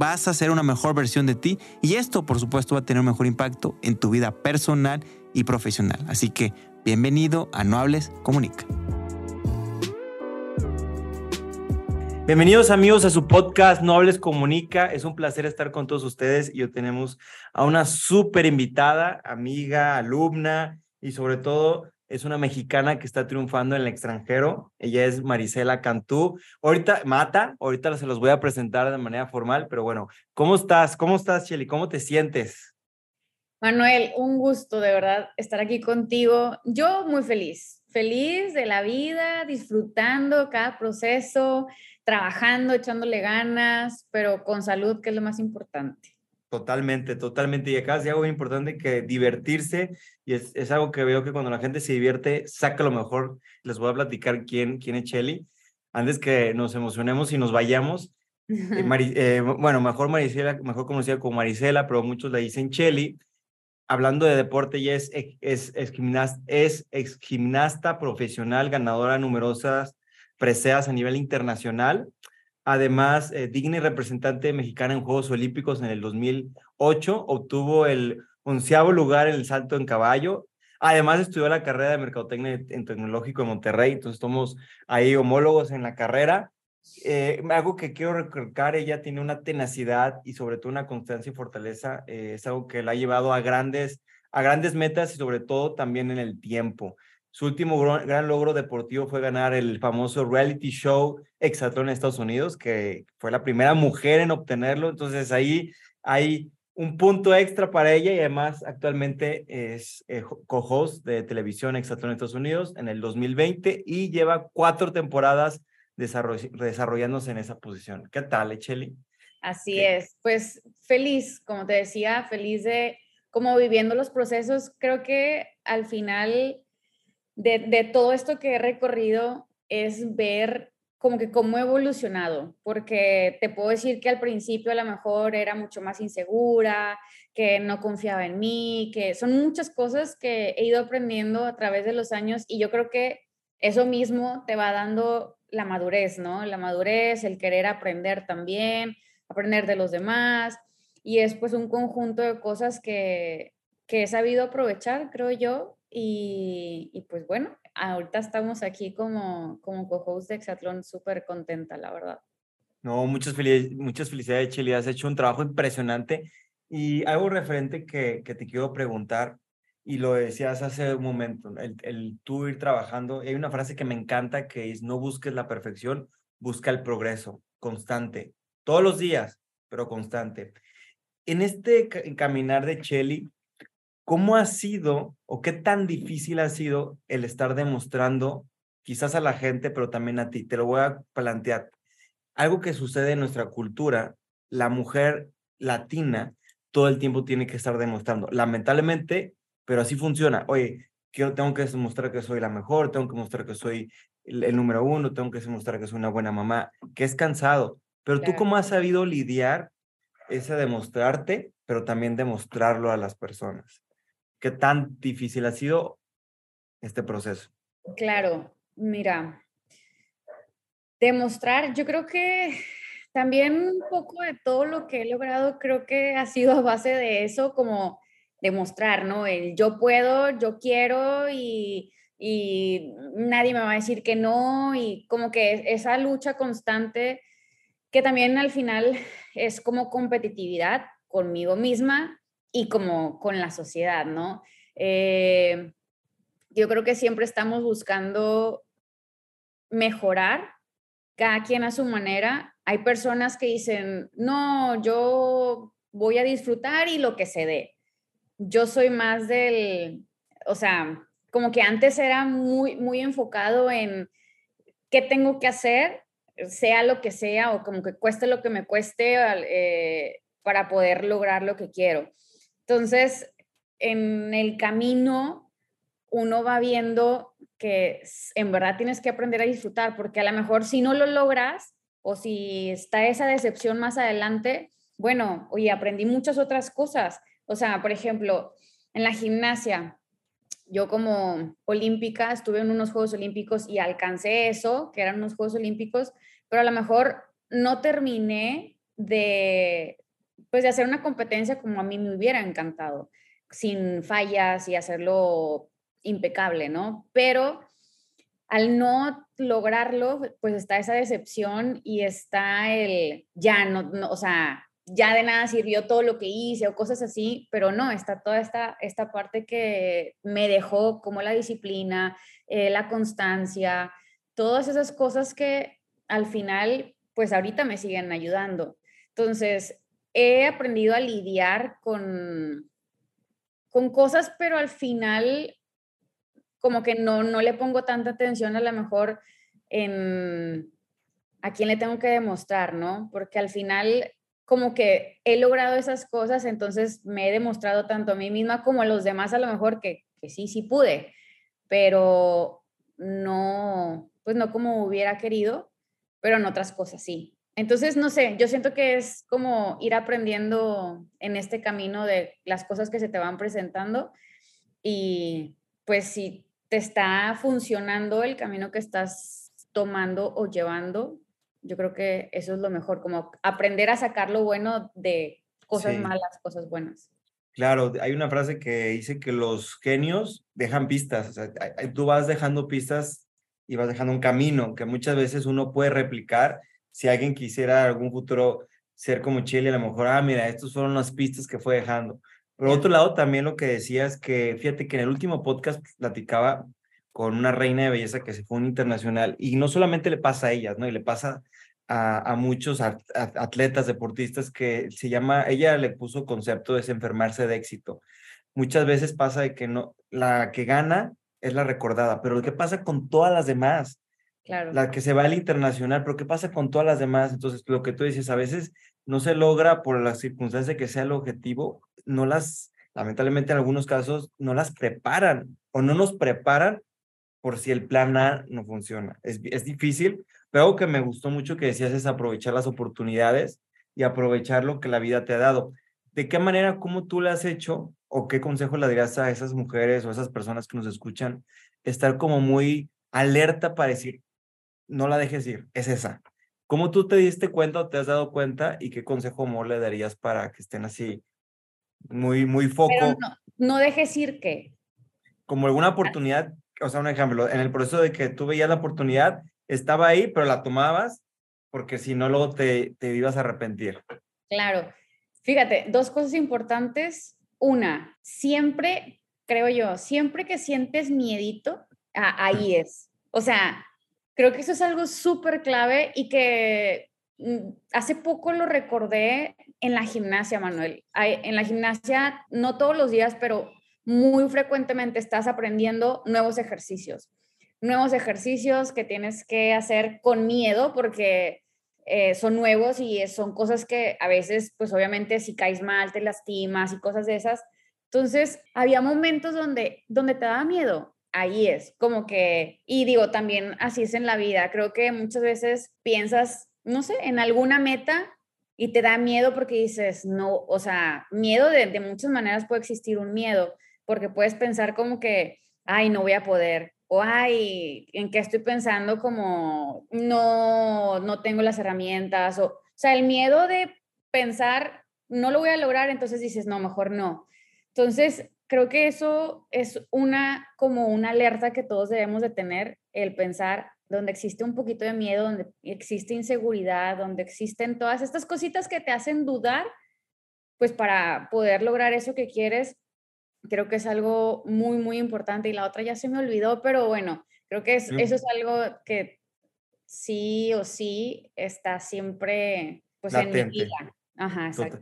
vas a ser una mejor versión de ti y esto por supuesto va a tener un mejor impacto en tu vida personal y profesional. Así que bienvenido a No Hables, Comunica. Bienvenidos amigos a su podcast No Hables Comunica. Es un placer estar con todos ustedes y hoy tenemos a una súper invitada, amiga, alumna y sobre todo es una mexicana que está triunfando en el extranjero. Ella es Marisela Cantú. Ahorita, Mata, ahorita se los voy a presentar de manera formal, pero bueno, ¿cómo estás? ¿Cómo estás, Shelly? ¿Cómo te sientes? Manuel, un gusto de verdad estar aquí contigo. Yo muy feliz, feliz de la vida, disfrutando cada proceso, trabajando, echándole ganas, pero con salud, que es lo más importante. Totalmente, totalmente. Y acá es algo importante que divertirse, y es, es, algo que veo que cuando la gente se divierte, saca lo mejor. Les voy a platicar quién, quién es Chelly, antes que nos emocionemos y nos vayamos. Eh, eh, bueno, mejor Marisela, mejor conocida como Marisela, pero muchos la dicen Chelly. Hablando de deporte, ella es, es, es, gimnasta, es ex gimnasta profesional, ganadora de numerosas preseas a nivel internacional Además, eh, digna y representante mexicana en Juegos Olímpicos en el 2008, obtuvo el onceavo lugar en el salto en caballo. Además, estudió la carrera de Mercadotecnia en Tecnológico de Monterrey, entonces somos ahí homólogos en la carrera. Eh, algo que quiero recalcar, ella tiene una tenacidad y sobre todo una constancia y fortaleza, eh, es algo que la ha llevado a grandes, a grandes metas y sobre todo también en el tiempo. Su último gran, logro deportivo fue ganar el famoso reality show Exatlón en Estados Unidos, que fue la primera mujer en obtenerlo. Entonces ahí hay un punto extra para ella y además actualmente es eh, co-host de televisión Exatlón en Estados Unidos en el 2020 y lleva cuatro temporadas desarrollándose en esa posición. ¿Qué tal, Echeli? Así es, pues feliz, como te decía, feliz de como viviendo los procesos. Creo que al final de, todo esto que he recorrido es ver como que cómo he evolucionado, porque te puedo decir que al principio a lo mejor era mucho más insegura, que no confiaba en mí, que son muchas cosas que he ido aprendiendo a través de los años y yo creo que eso mismo te va dando la madurez, ¿no? La madurez, el querer aprender también, aprender de los demás y es pues un conjunto de cosas que, que he sabido aprovechar, creo yo, y, pues bueno, ahorita estamos aquí como, como co-host de Exatlón, súper contenta, la verdad. No, muchas, felicidades, muchas felicidades, Chile. Has hecho un trabajo impresionante. Y algo referente que, que te quiero preguntar, y lo decías hace un momento, el, el tú ir trabajando. Hay una frase que me encanta que es: no busques la perfección, busca el progreso constante, todos los días, pero constante. En este caminar de Chelly, ¿Cómo ha sido o qué tan difícil ha sido el estar demostrando quizás a la gente, pero también a ti? Te lo voy a plantear. Algo que sucede en nuestra cultura, la mujer latina todo el tiempo tiene que estar demostrando. Lamentablemente, pero así funciona. Oye, quiero, tengo que demostrar que soy la mejor, tengo que mostrar que soy el, número uno, tengo que demostrar que soy una buena mamá, que es cansado. Pero tú, ¿cómo has sabido lidiar ese demostrarte, pero también demostrarlo a las personas? ¿Qué tan difícil ha sido este proceso? Claro, mira, demostrar, yo creo que también un poco de todo lo que he logrado, creo que ha sido a base de eso, como demostrar, ¿no? El yo puedo, yo quiero y, y nadie me va a decir que no y como que esa lucha constante que también al final es como competitividad conmigo misma y como con la sociedad, ¿no? Eh, yo creo que siempre estamos buscando mejorar, cada quien a su manera. Hay personas que dicen, no, yo voy a disfrutar y lo que se dé. Yo soy más del, o sea, como que antes era muy, muy enfocado en qué tengo que hacer, sea lo que sea, o como que cueste lo que me cueste eh, para poder lograr lo que quiero. Entonces, en el camino uno va viendo que en verdad tienes que aprender a disfrutar, porque a lo mejor si no lo logras o si está esa decepción más adelante, bueno, oye, aprendí muchas otras cosas. O sea, por ejemplo, en la gimnasia, yo como olímpica estuve en unos Juegos Olímpicos y alcancé eso, que eran unos Juegos Olímpicos, pero a lo mejor no terminé de, pues, de hacer una competencia como a mí me hubiera encantado, sin fallas y hacerlo impecable, ¿no? Pero al no lograrlo, pues está esa decepción y está el, ya no, o sea, ya de nada sirvió todo lo que hice o cosas así, pero no, está toda esta, esta parte que me dejó como la disciplina, eh, la constancia, todas esas cosas que al final, pues ahorita me siguen ayudando. Entonces, he aprendido a lidiar con, con cosas, pero al final como que no, no le pongo tanta atención a lo mejor en a quién le tengo que demostrar, ¿no? Porque al final como que he logrado esas cosas, entonces me he demostrado tanto a mí misma como a los demás a lo mejor que, que sí, sí pude, pero no, pues no como hubiera querido, pero en otras cosas sí. Entonces, no sé, yo siento que es como ir aprendiendo en este camino de las cosas que se te van presentando y pues si te está funcionando el camino que estás tomando o llevando, yo creo que eso es lo mejor, como aprender a sacar lo bueno de cosas malas, cosas buenas. Claro, hay una frase que dice que los genios dejan pistas, o sea, tú vas dejando pistas y vas dejando un camino que muchas veces uno puede replicar si alguien quisiera algún futuro ser como Chile, a lo mejor, ah, mira, estas fueron las pistas que fue dejando. Por otro lado, también lo que decías que, fíjate que en el último podcast platicaba con una reina de belleza que se fue un internacional y no solamente le pasa a ellas, ¿no? Y le pasa a, a muchos atletas, deportistas que se llama, ella le puso concepto de enfermarse de éxito. Muchas veces pasa de que no, la que gana es la recordada, pero ¿qué pasa con todas las demás? Claro. La que se va al internacional, pero ¿qué pasa con todas las demás? Entonces, lo que tú dices, a veces no se logra por la circunstancia que sea el objetivo, no las, lamentablemente en algunos casos, no las preparan o no nos preparan por si el plan A no funciona. Es, es difícil, pero algo que me gustó mucho que decías es aprovechar las oportunidades y aprovechar lo que la vida te ha dado. ¿De qué manera, cómo tú le has hecho o qué consejo le darías a esas mujeres o a esas personas que nos escuchan, estar como muy alerta para decir, no la dejes ir, es esa. ¿Cómo tú te diste cuenta o te has dado cuenta y qué consejo amor le darías para que estén así muy, muy foco. no, no dejes ir que. Como alguna ah. oportunidad, o sea, un ejemplo, en el proceso de que tú veías la oportunidad, estaba ahí, pero la tomabas, porque si no, luego te, te ibas a arrepentir. Claro. Fíjate, dos cosas importantes. Una, siempre, creo yo, siempre que sientes miedito, ahí es. O sea, creo que eso es algo súper clave y que Mm, hace poco lo recordé en la gimnasia, Manuel. En la gimnasia, no todos los días, pero muy frecuentemente estás aprendiendo nuevos ejercicios. Nuevos ejercicios que tienes que hacer con miedo porque eh, son nuevos y son cosas que a veces, pues obviamente si caes mal, te lastimas y cosas de esas. Entonces, había momentos donde, donde te daba miedo. Ahí es, como que, y digo, también así es en la vida. Creo que muchas veces piensas no sé, en alguna meta y te da miedo porque dices, no, o sea, miedo de, muchas maneras puede existir un miedo, porque puedes pensar como que, ay, no voy a poder, o ay, ¿en qué estoy pensando? Como, no, no tengo las herramientas, o, o sea, el miedo de pensar, no lo voy a lograr, entonces dices, no, mejor no. Entonces, creo que eso es una, como una alerta que todos debemos de tener, el pensar, donde existe un poquito de miedo, donde existe inseguridad, donde existen todas estas cositas que te hacen dudar, pues para poder lograr eso que quieres, creo que es algo muy, muy importante. Y la otra ya se me olvidó, pero bueno, creo que eso es algo que sí o sí está siempre pues en mi vida. Ajá, exacto.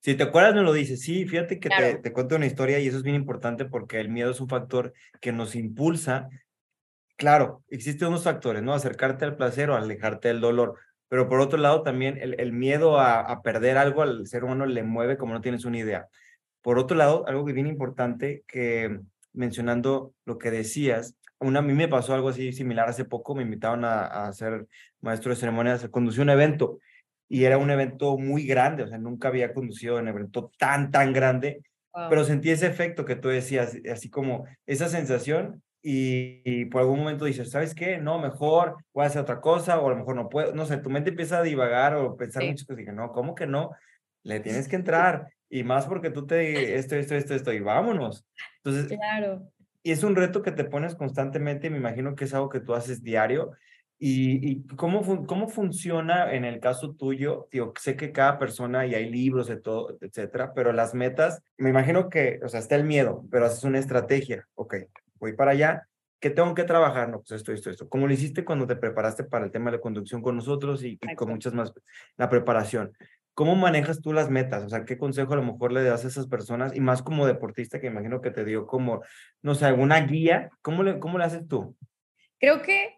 si te acuerdas, me lo dices. Sí, fíjate que te, te cuento una historia y eso es bien importante porque el miedo es un factor que nos impulsa Claro, existen unos factores, ¿no? Acercarte al placer o alejarte del dolor. Pero por otro lado, también el, miedo a, perder algo al ser humano le mueve como no tienes una idea. Por otro lado, algo que bien importante, que mencionando lo que decías, una, a mí me pasó algo así similar hace poco, me invitaron a, a ser maestro de ceremonias, conducí un evento y era un evento muy grande, o sea, nunca había conducido un evento tan, tan grande, pero sentí ese efecto que tú decías, así como esa sensación y, por algún momento dices, ¿sabes qué? No, mejor voy a hacer otra cosa o a lo mejor no puedo, no sé, tu mente empieza a divagar o pensar muchas cosas y dije, no, ¿cómo que no? Le tienes que entrar y más porque tú te esto, esto, esto, esto y vámonos. Entonces, claro. Y es un reto que te pones constantemente, me imagino que es algo que tú haces diario. ¿Y, y cómo, cómo funciona en el caso tuyo? Tío, sé que cada persona y hay libros de todo, etcétera, pero las metas, me imagino que, o sea, está el miedo, pero haces una estrategia. Ok, voy para allá. ¿Qué tengo que trabajar? No, pues esto, esto, esto. Como lo hiciste cuando te preparaste para el tema de la conducción con nosotros y, y con muchas más, la preparación. ¿Cómo manejas tú las metas? O sea, ¿qué consejo a lo mejor le das a esas personas? Y más como deportista, que imagino que te dio como, no sé, alguna guía. ¿Cómo le, cómo le haces tú? Creo que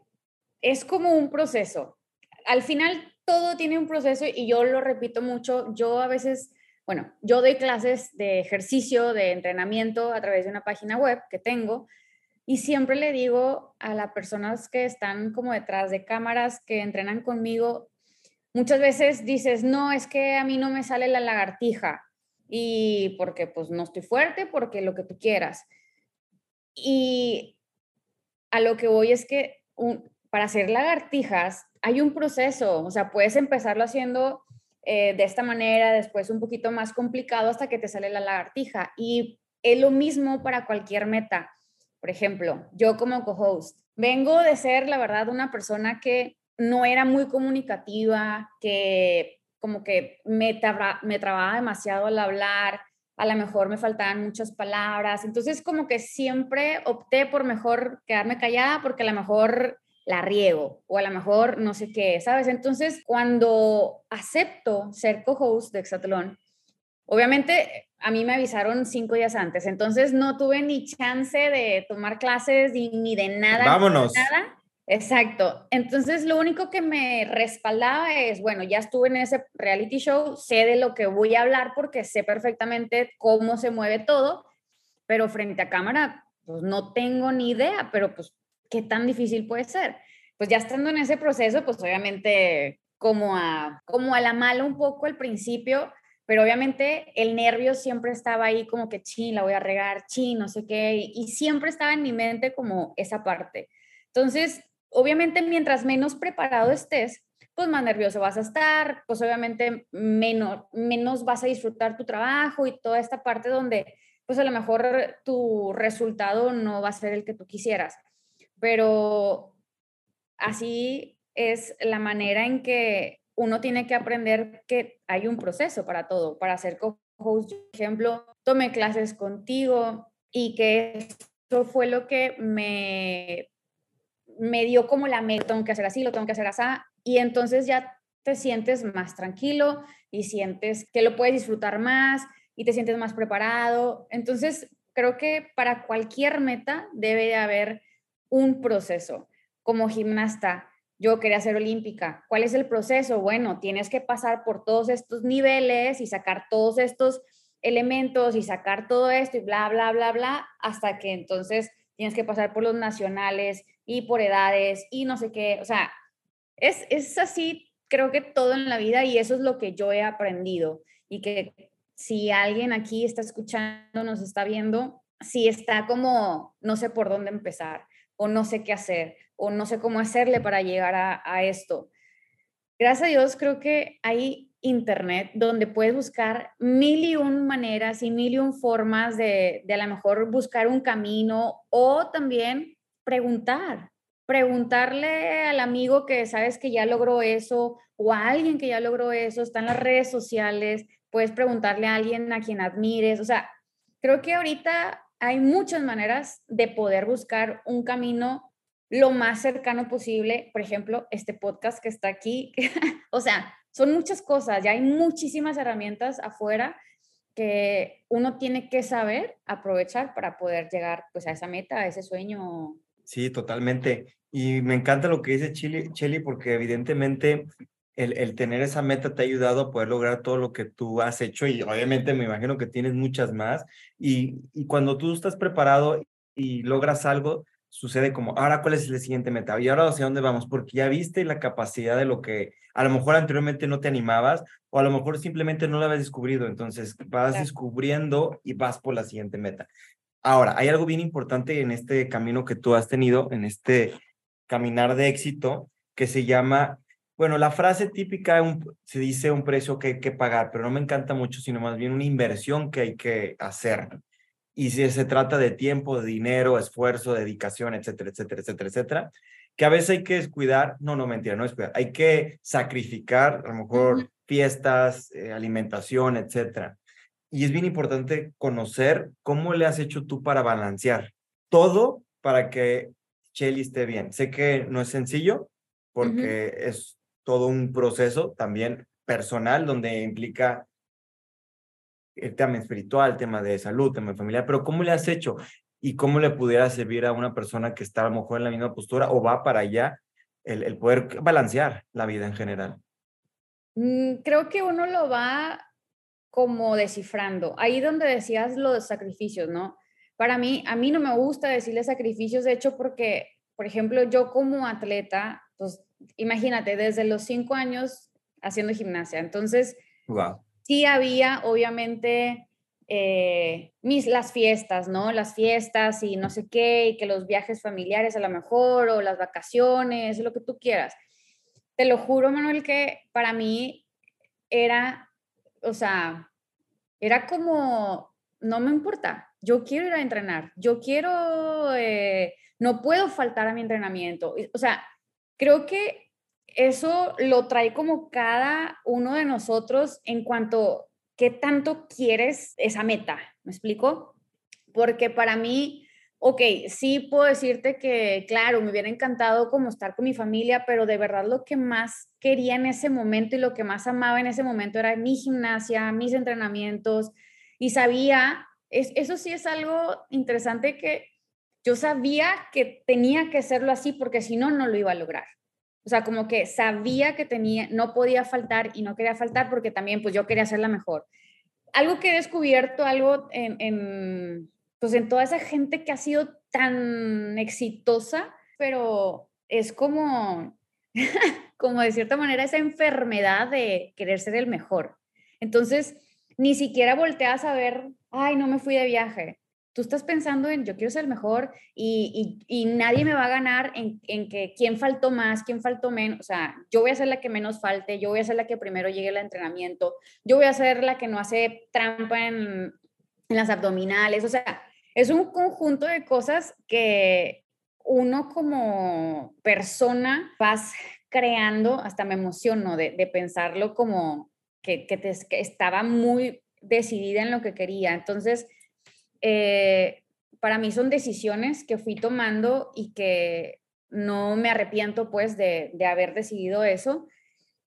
es como un proceso. Al final, todo tiene un proceso y yo lo repito mucho. Yo a veces, bueno, yo doy clases de ejercicio, de entrenamiento a través de una página web que tengo. Y siempre le digo a las personas que están como detrás de cámaras, que entrenan conmigo, muchas veces dices, no, es que a mí no me sale la lagartija y porque pues no estoy fuerte, porque lo que tú quieras. Y a lo que voy es que para hacer lagartijas hay un proceso, o sea, puedes empezarlo haciendo eh, de esta manera, después un poquito más complicado hasta que te sale la lagartija. Y es lo mismo para cualquier meta. Por ejemplo, yo como co-host, vengo de ser, la verdad, una persona que no era muy comunicativa, que como que me, me trababa demasiado al hablar, a lo mejor me faltaban muchas palabras, entonces como que siempre opté por mejor quedarme callada porque a lo mejor la riego o a lo mejor no sé qué, ¿sabes? Entonces cuando acepto ser co-host de Exatlón, obviamente a mí me avisaron cinco días antes, entonces no tuve ni chance de tomar clases ni, ni de nada. Vámonos. Nada. Exacto. Entonces, lo único que me respaldaba es, bueno, ya estuve en ese reality show, sé de lo que voy a hablar porque sé perfectamente cómo se mueve todo, pero frente a cámara, pues no tengo ni idea, pero pues, ¿qué tan difícil puede ser? Pues ya estando en ese proceso, pues obviamente como a, como a la mala un poco al principio, pero obviamente el nervio siempre estaba ahí como que, chin, la voy a regar, chin, no sé qué, y siempre estaba en mi mente como esa parte. Entonces, obviamente mientras menos preparado estés, pues más nervioso vas a estar, pues obviamente menos, menos vas a disfrutar tu trabajo y toda esta parte donde pues a lo mejor tu resultado no va a ser el que tú quisieras. Pero así es la manera en que uno tiene que aprender que hay un proceso para todo, para ser co-host. Por ejemplo, tomé clases contigo y que eso fue lo que me me dio como la meta, tengo que hacer así, lo tengo que hacer así, y entonces ya te sientes más tranquilo y sientes que lo puedes disfrutar más y te sientes más preparado. Entonces, creo que para cualquier meta debe de haber un proceso. Como gimnasta, yo quería ser olímpica. ¿Cuál es el proceso? Bueno, tienes que pasar por todos estos niveles y sacar todos estos elementos y sacar todo esto y bla, bla, bla, bla, hasta que entonces tienes que pasar por los nacionales y por edades y no sé qué, o sea, es, es así, creo que todo en la vida y eso es lo que yo he aprendido y que si alguien aquí está escuchando, nos está viendo, si está como, no sé por dónde empezar o no sé qué hacer o no sé cómo hacerle para llegar a, esto. Gracias a Dios creo que hay internet donde puedes buscar mil y un maneras y mil y un formas de, de a lo mejor buscar un camino o también preguntar, preguntarle al amigo que sabes que ya logró eso o a alguien que ya logró eso, está en las redes sociales, puedes preguntarle a alguien a quien admires, o sea, creo que ahorita hay muchas maneras de poder buscar un camino lo más cercano posible, por ejemplo, este podcast que está aquí, o sea, son muchas cosas, ya hay muchísimas herramientas afuera que uno tiene que saber aprovechar para poder llegar pues a esa meta, a ese sueño. Sí, totalmente. Y me encanta lo que dice Chili, Chili porque evidentemente el, el, tener esa meta te ha ayudado a poder lograr todo lo que tú has hecho y obviamente me imagino que tienes muchas más. Y, y cuando tú estás preparado y logras algo, sucede como, ahora cuál es la siguiente meta y ahora hacia dónde vamos, porque ya viste la capacidad de lo que a lo mejor anteriormente no te animabas o a lo mejor simplemente no la habías descubrido, entonces vas descubriendo y vas por la siguiente meta. Ahora, hay algo bien importante en este camino que tú has tenido, en este caminar de éxito, que se llama, bueno, la frase típica se dice un precio que hay que pagar, pero no me encanta mucho, sino más bien una inversión que hay que hacer. Y si se trata de tiempo, de dinero, esfuerzo, dedicación, etcétera, etcétera, etcétera, etcétera, que a veces hay que descuidar, no, no, mentira, no es hay que sacrificar, a lo mejor fiestas, eh, alimentación, etcétera. Y es bien importante conocer cómo le has hecho tú para balancear todo para que Shelly esté bien. Sé que no es sencillo porque es todo un proceso también personal donde implica el tema espiritual, el tema de salud, el tema familiar, pero ¿cómo le has hecho? ¿Y cómo le pudiera servir a una persona que está a lo mejor en la misma postura o va para allá el, el poder balancear la vida en general? Mm, creo que uno lo va como descifrando. Ahí donde decías los sacrificios, ¿no? Para mí, a mí no me gusta decirle sacrificios, de hecho, porque, por ejemplo, yo como atleta, pues imagínate, desde los cinco años haciendo gimnasia, entonces, wow sí había, obviamente, eh, mis, las fiestas, ¿no? Las fiestas y no sé qué, y que los viajes familiares a lo mejor, o las vacaciones, lo que tú quieras. Te lo juro, Manuel, que para mí era, o sea, era como, no me importa, yo quiero ir a entrenar, yo quiero, eh, no puedo faltar a mi entrenamiento. O sea, creo que eso lo trae como cada uno de nosotros en cuanto qué tanto quieres esa meta, ¿me explico? Porque para mí, ok, sí puedo decirte que, claro, me hubiera encantado como estar con mi familia, pero de verdad lo que más quería en ese momento y lo que más amaba en ese momento era mi gimnasia, mis entrenamientos y sabía, es, eso sí es algo interesante que yo sabía que tenía que hacerlo así porque si no, no lo iba a lograr. O sea, como que sabía que tenía, no podía faltar y no quería faltar porque también pues yo quería hacerla mejor. Algo que he descubierto, algo en, pues en toda esa gente que ha sido tan exitosa, pero es como, como de cierta manera esa enfermedad de querer ser el mejor. Entonces, ni siquiera volteas a ver, ay, no me fui de viaje, tú estás pensando en yo quiero ser el mejor y, y, nadie me va a ganar en, en, que quién faltó más, quién faltó menos. O sea, yo voy a ser la que menos falte, yo voy a ser la que primero llegue al entrenamiento, yo voy a ser la que no hace trampa en, en las abdominales. O sea, es un conjunto de cosas que uno como persona vas creando, hasta me emociono de, de pensarlo como que, que, te, que estaba muy decidida en lo que quería. Entonces, eh, para mí son decisiones que fui tomando y que no me arrepiento pues de, haber decidido eso.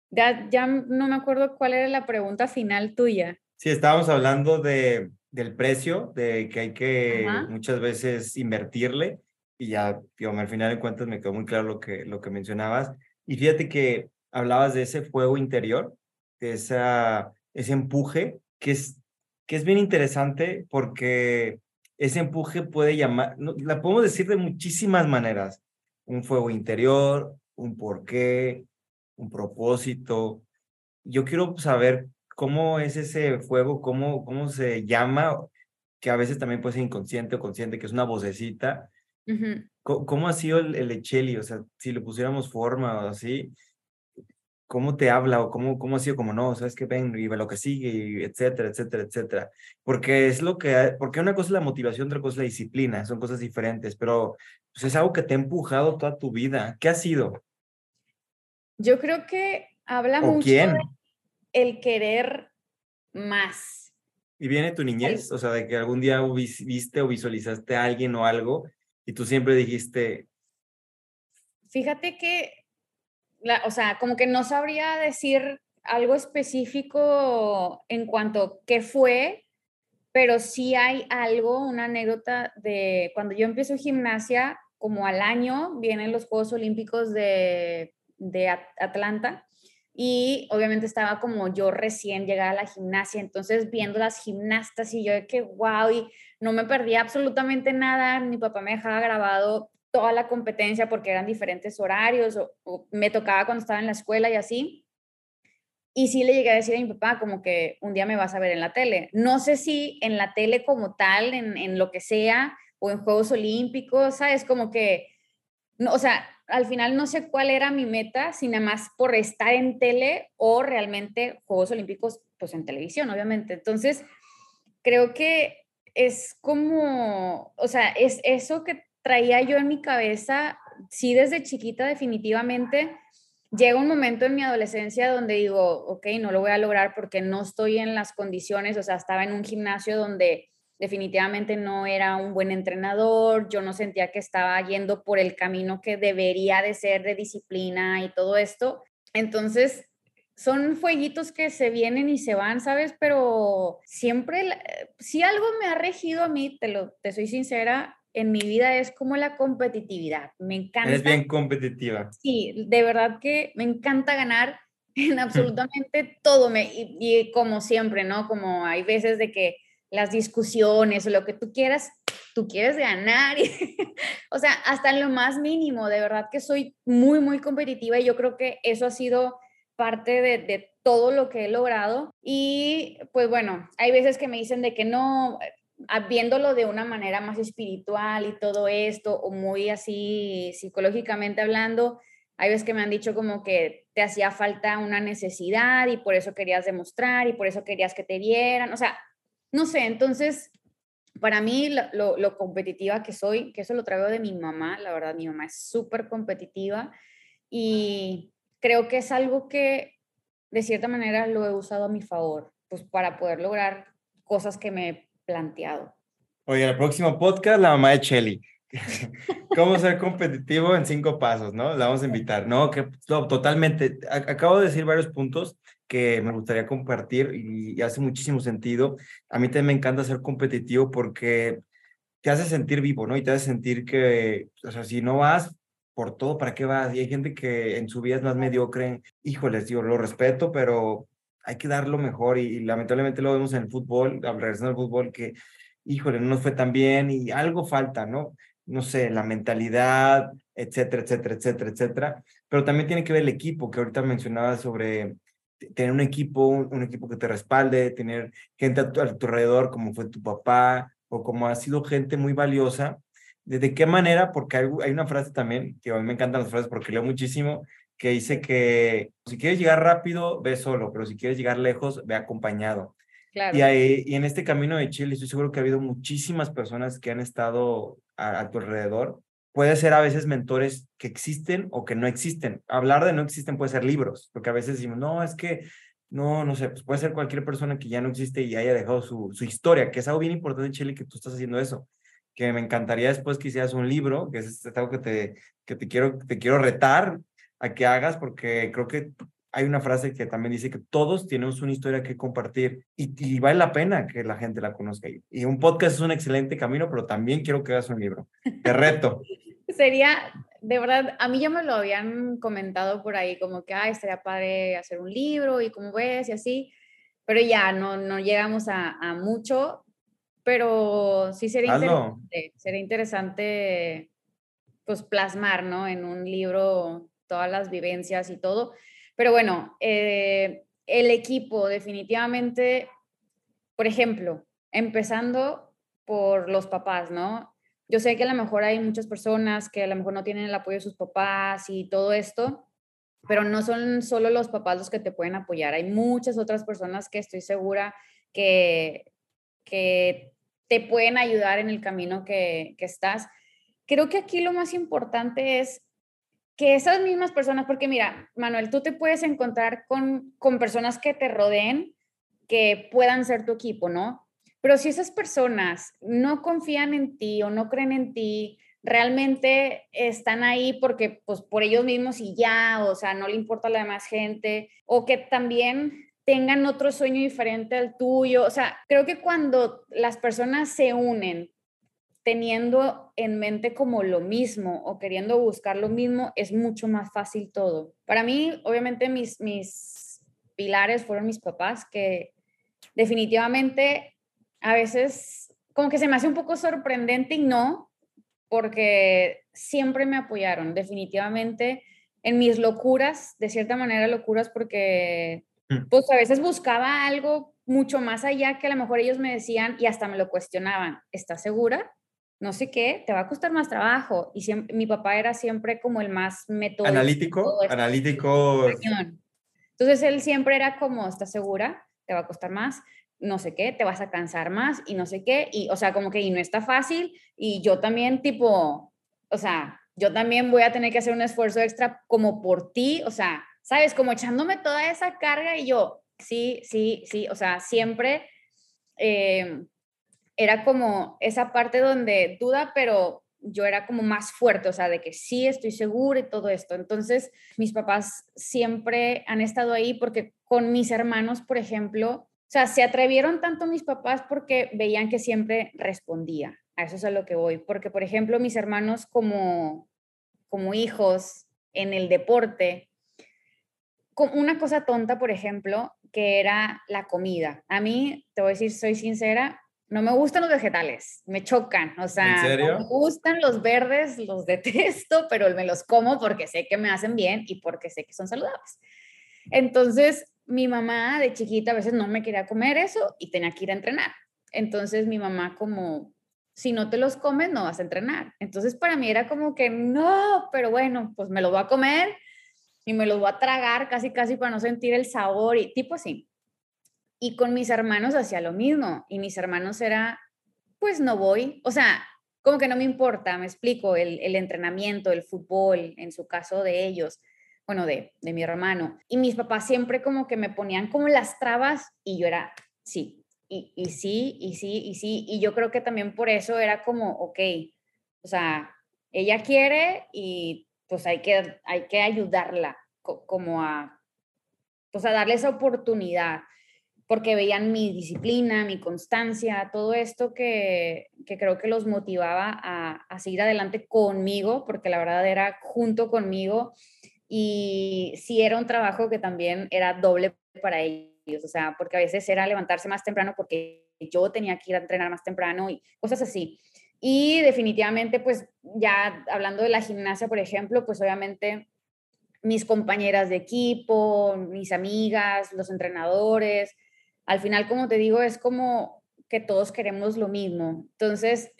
Ya, ya, no me acuerdo cuál era la pregunta final tuya. Sí, estábamos hablando de, del precio, de que hay que muchas veces invertirle y ya, digamos, al final de cuentas me quedó muy claro lo que, lo que mencionabas. Y fíjate que hablabas de ese fuego interior, de esa, ese empuje, que es que es bien interesante porque ese empuje puede llamar, la podemos decir de muchísimas maneras. Un fuego interior, un porqué, un propósito. Yo quiero saber cómo es ese fuego, cómo, cómo se llama, que a veces también puede ser inconsciente o consciente, que es una vocecita. ¿Cómo, ha sido el, el Echeli? O sea, si le pusiéramos forma o así, cómo te habla o cómo, cómo ha sido como no, sabes que ven y ve lo que sigue, y etcétera, etcétera, etcétera. Porque es lo que, porque una cosa es la motivación, otra cosa es la disciplina, son cosas diferentes, pero pues, es algo que te ha empujado toda tu vida. ¿Qué ha sido? Yo creo que habla mucho quién? de el querer más. ¿Y viene tu niñez? O sea, de que algún día viste o visualizaste a alguien o algo y tú siempre dijiste... Fíjate que o sea, como que no sabría decir algo específico en cuanto qué fue, pero sí hay algo, una anécdota de cuando yo empiezo gimnasia, como al año vienen los Juegos Olímpicos de, de Atlanta y obviamente estaba como yo recién llegada a la gimnasia, entonces viendo las gimnastas y yo de que wow, y no me perdía absolutamente nada, mi papá me dejaba grabado toda la competencia porque eran diferentes horarios o, me tocaba cuando estaba en la escuela y así. Y sí le llegué a decir a mi papá como que un día me vas a ver en la tele. No sé si en la tele como tal, en, en lo que sea, o en Juegos Olímpicos, ¿sabes? Como que, no, o sea, al final no sé cuál era mi meta, si nada más por estar en tele o realmente Juegos Olímpicos, pues en televisión, obviamente. Entonces, creo que es como, o sea, es eso que traía yo en mi cabeza, sí desde chiquita definitivamente. Llega un momento en mi adolescencia donde digo, ok, no lo voy a lograr porque no estoy en las condiciones, o sea, estaba en un gimnasio donde definitivamente no era un buen entrenador, yo no sentía que estaba yendo por el camino que debería de ser de disciplina y todo esto. Entonces, son fueguitos que se vienen y se van, ¿sabes? Pero siempre, si algo me ha regido a mí, te, lo, te soy sincera, en mi vida es como la competitividad. Me encanta. Es bien competitiva. Sí, de verdad que me encanta ganar en absolutamente todo. Me, y, y como siempre, ¿no? Como hay veces de que las discusiones o lo que tú quieras, tú quieres ganar. o sea, hasta en lo más mínimo, de verdad que soy muy, muy competitiva y yo creo que eso ha sido parte de, de todo lo que he logrado. Y pues bueno, hay veces que me dicen de que no, viéndolo de una manera más espiritual y todo esto, o muy así psicológicamente hablando, hay veces que me han dicho como que te hacía falta una necesidad y por eso querías demostrar y por eso querías que te vieran. O sea, no sé, entonces, para mí lo, competitiva que soy, que eso lo traigo de mi mamá, la verdad, mi mamá es súper competitiva y creo que es algo que de cierta manera lo he usado a mi favor, pues para poder lograr cosas que me planteado. Oye, el próximo podcast, la mamá de Chelly. ¿Cómo ser competitivo en cinco pasos, no? La vamos a invitar. No, que totalmente. Acabo de decir varios puntos que me gustaría compartir y, hace muchísimo sentido. A mí también me encanta ser competitivo porque te hace sentir vivo, ¿no? Y te hace sentir que, o sea, si no vas por todo, ¿para qué vas? Y hay gente que en su vida es más mediocre. Híjoles, yo lo respeto, pero hay que dar lo mejor y, lamentablemente lo vemos en el fútbol, regresando al fútbol, que, híjole, no nos fue tan bien y algo falta, ¿no? No sé, la mentalidad, etcétera, etcétera, etcétera, etcétera. Pero también tiene que ver el equipo, que ahorita mencionaba sobre tener un equipo, un, equipo que te respalde, tener gente a tu, alrededor como fue tu papá o como ha sido gente muy valiosa. ¿De, qué manera? Porque hay, hay, una frase también, que a mí me encantan las frases porque leo muchísimo, que dice que si quieres llegar rápido, ve solo, pero si quieres llegar lejos, ve acompañado. Claro. Y, ahí, y en este camino de Chile, estoy seguro que ha habido muchísimas personas que han estado a, a tu alrededor puede ser a veces mentores que existen o que no existen. Hablar de no existen puede ser libros, porque a veces decimos, no, es que, no, no sé, pues puede ser cualquier persona que ya no existe y haya dejado su, su historia, que es algo bien importante, Chile, que tú estás haciendo eso. Que me encantaría después que hicieras un libro, que es algo que te, que te, quiero, te quiero retar a que hagas, porque creo que hay una frase que también dice que todos tenemos una historia que compartir y, y, vale la pena que la gente la conozca. Y un podcast es un excelente camino, pero también quiero que hagas un libro. Te reto. Sería, de verdad, a mí ya me lo habían comentado por ahí, como que, ay, estaría padre hacer un libro y cómo ves y así, pero ya no, no llegamos a, a mucho, pero sí sería interesante, sería interesante, pues, plasmar, ¿no? En un libro todas las vivencias y todo. Pero bueno, eh, el equipo definitivamente, por ejemplo, empezando por los papás, ¿no? Yo sé que a lo mejor hay muchas personas que a lo mejor no tienen el apoyo de sus papás y todo esto, pero no son solo los papás los que te pueden apoyar. Hay muchas otras personas que estoy segura que, que te pueden ayudar en el camino que, que estás. Creo que aquí lo más importante es que esas mismas personas, porque mira, Manuel, tú te puedes encontrar con, con personas que te rodeen, que puedan ser tu equipo, ¿no? Pero si esas personas no confían en ti o no creen en ti, realmente están ahí porque, pues, por ellos mismos y ya, o sea, no le importa a la demás gente, o que también tengan otro sueño diferente al tuyo. O sea, creo que cuando las personas se unen, teniendo en mente como lo mismo o queriendo buscar lo mismo, es mucho más fácil todo. Para mí, obviamente, mis, mis pilares fueron mis papás, que definitivamente a veces como que se me hace un poco sorprendente y no, porque siempre me apoyaron, definitivamente, en mis locuras, de cierta manera locuras, porque mm. pues a veces buscaba algo mucho más allá que a lo mejor ellos me decían y hasta me lo cuestionaban. ¿Estás segura? No sé qué, te va a costar más trabajo. Y siempre, mi papá era siempre como el más método. Analítico, analítico. Entonces él siempre era como, ¿estás segura? Te va a costar más, no sé qué, te vas a cansar más y no sé qué. Y, o sea, como que y no está fácil. Y yo también, tipo, o sea, yo también voy a tener que hacer un esfuerzo extra como por ti, o sea, ¿sabes? Como echándome toda esa carga y yo, sí, sí, sí, o sea, siempre... Eh, era como esa parte donde duda, pero yo era como más fuerte, o sea, de que sí estoy segura y todo esto. Entonces, mis papás siempre han estado ahí porque con mis hermanos, por ejemplo, o sea, se atrevieron tanto mis papás porque veían que siempre respondía. A eso es a lo que voy. Porque, por ejemplo, mis hermanos como, como hijos en el deporte, una cosa tonta, por ejemplo, que era la comida. A mí, te voy a decir, soy sincera, no me gustan los vegetales, me chocan, o sea, me gustan los verdes, los detesto, pero me los como porque sé que me hacen bien y porque sé que son saludables. Entonces, mi mamá de chiquita a veces no me quería comer eso y tenía que ir a entrenar. Entonces, mi mamá como, si no te los comes, no vas a entrenar. Entonces, para mí era como que, no, pero bueno, pues me los voy a comer y me los voy a tragar casi, casi para no sentir el sabor y tipo así. Y con mis hermanos hacía lo mismo. Y mis hermanos era, pues no voy. O sea, como que no me importa, me explico, el, entrenamiento, el fútbol, en su caso de ellos, bueno, de, de mi hermano. Y mis papás siempre como que me ponían como las trabas y yo era, sí, y, y, sí, y sí, y sí. Y yo creo que también por eso era como, ok, o sea, ella quiere y pues hay que, hay que ayudarla como a, pues a darle esa oportunidad porque veían mi disciplina, mi constancia, todo esto que, creo que los motivaba a, a, seguir adelante conmigo, porque la verdad era junto conmigo y sí era un trabajo que también era doble para ellos, o sea, porque a veces era levantarse más temprano porque yo tenía que ir a entrenar más temprano y cosas así. Y definitivamente, pues ya hablando de la gimnasia, por ejemplo, pues obviamente mis compañeras de equipo, mis amigas, los entrenadores, al final, como te digo, es como que todos queremos lo mismo. Entonces,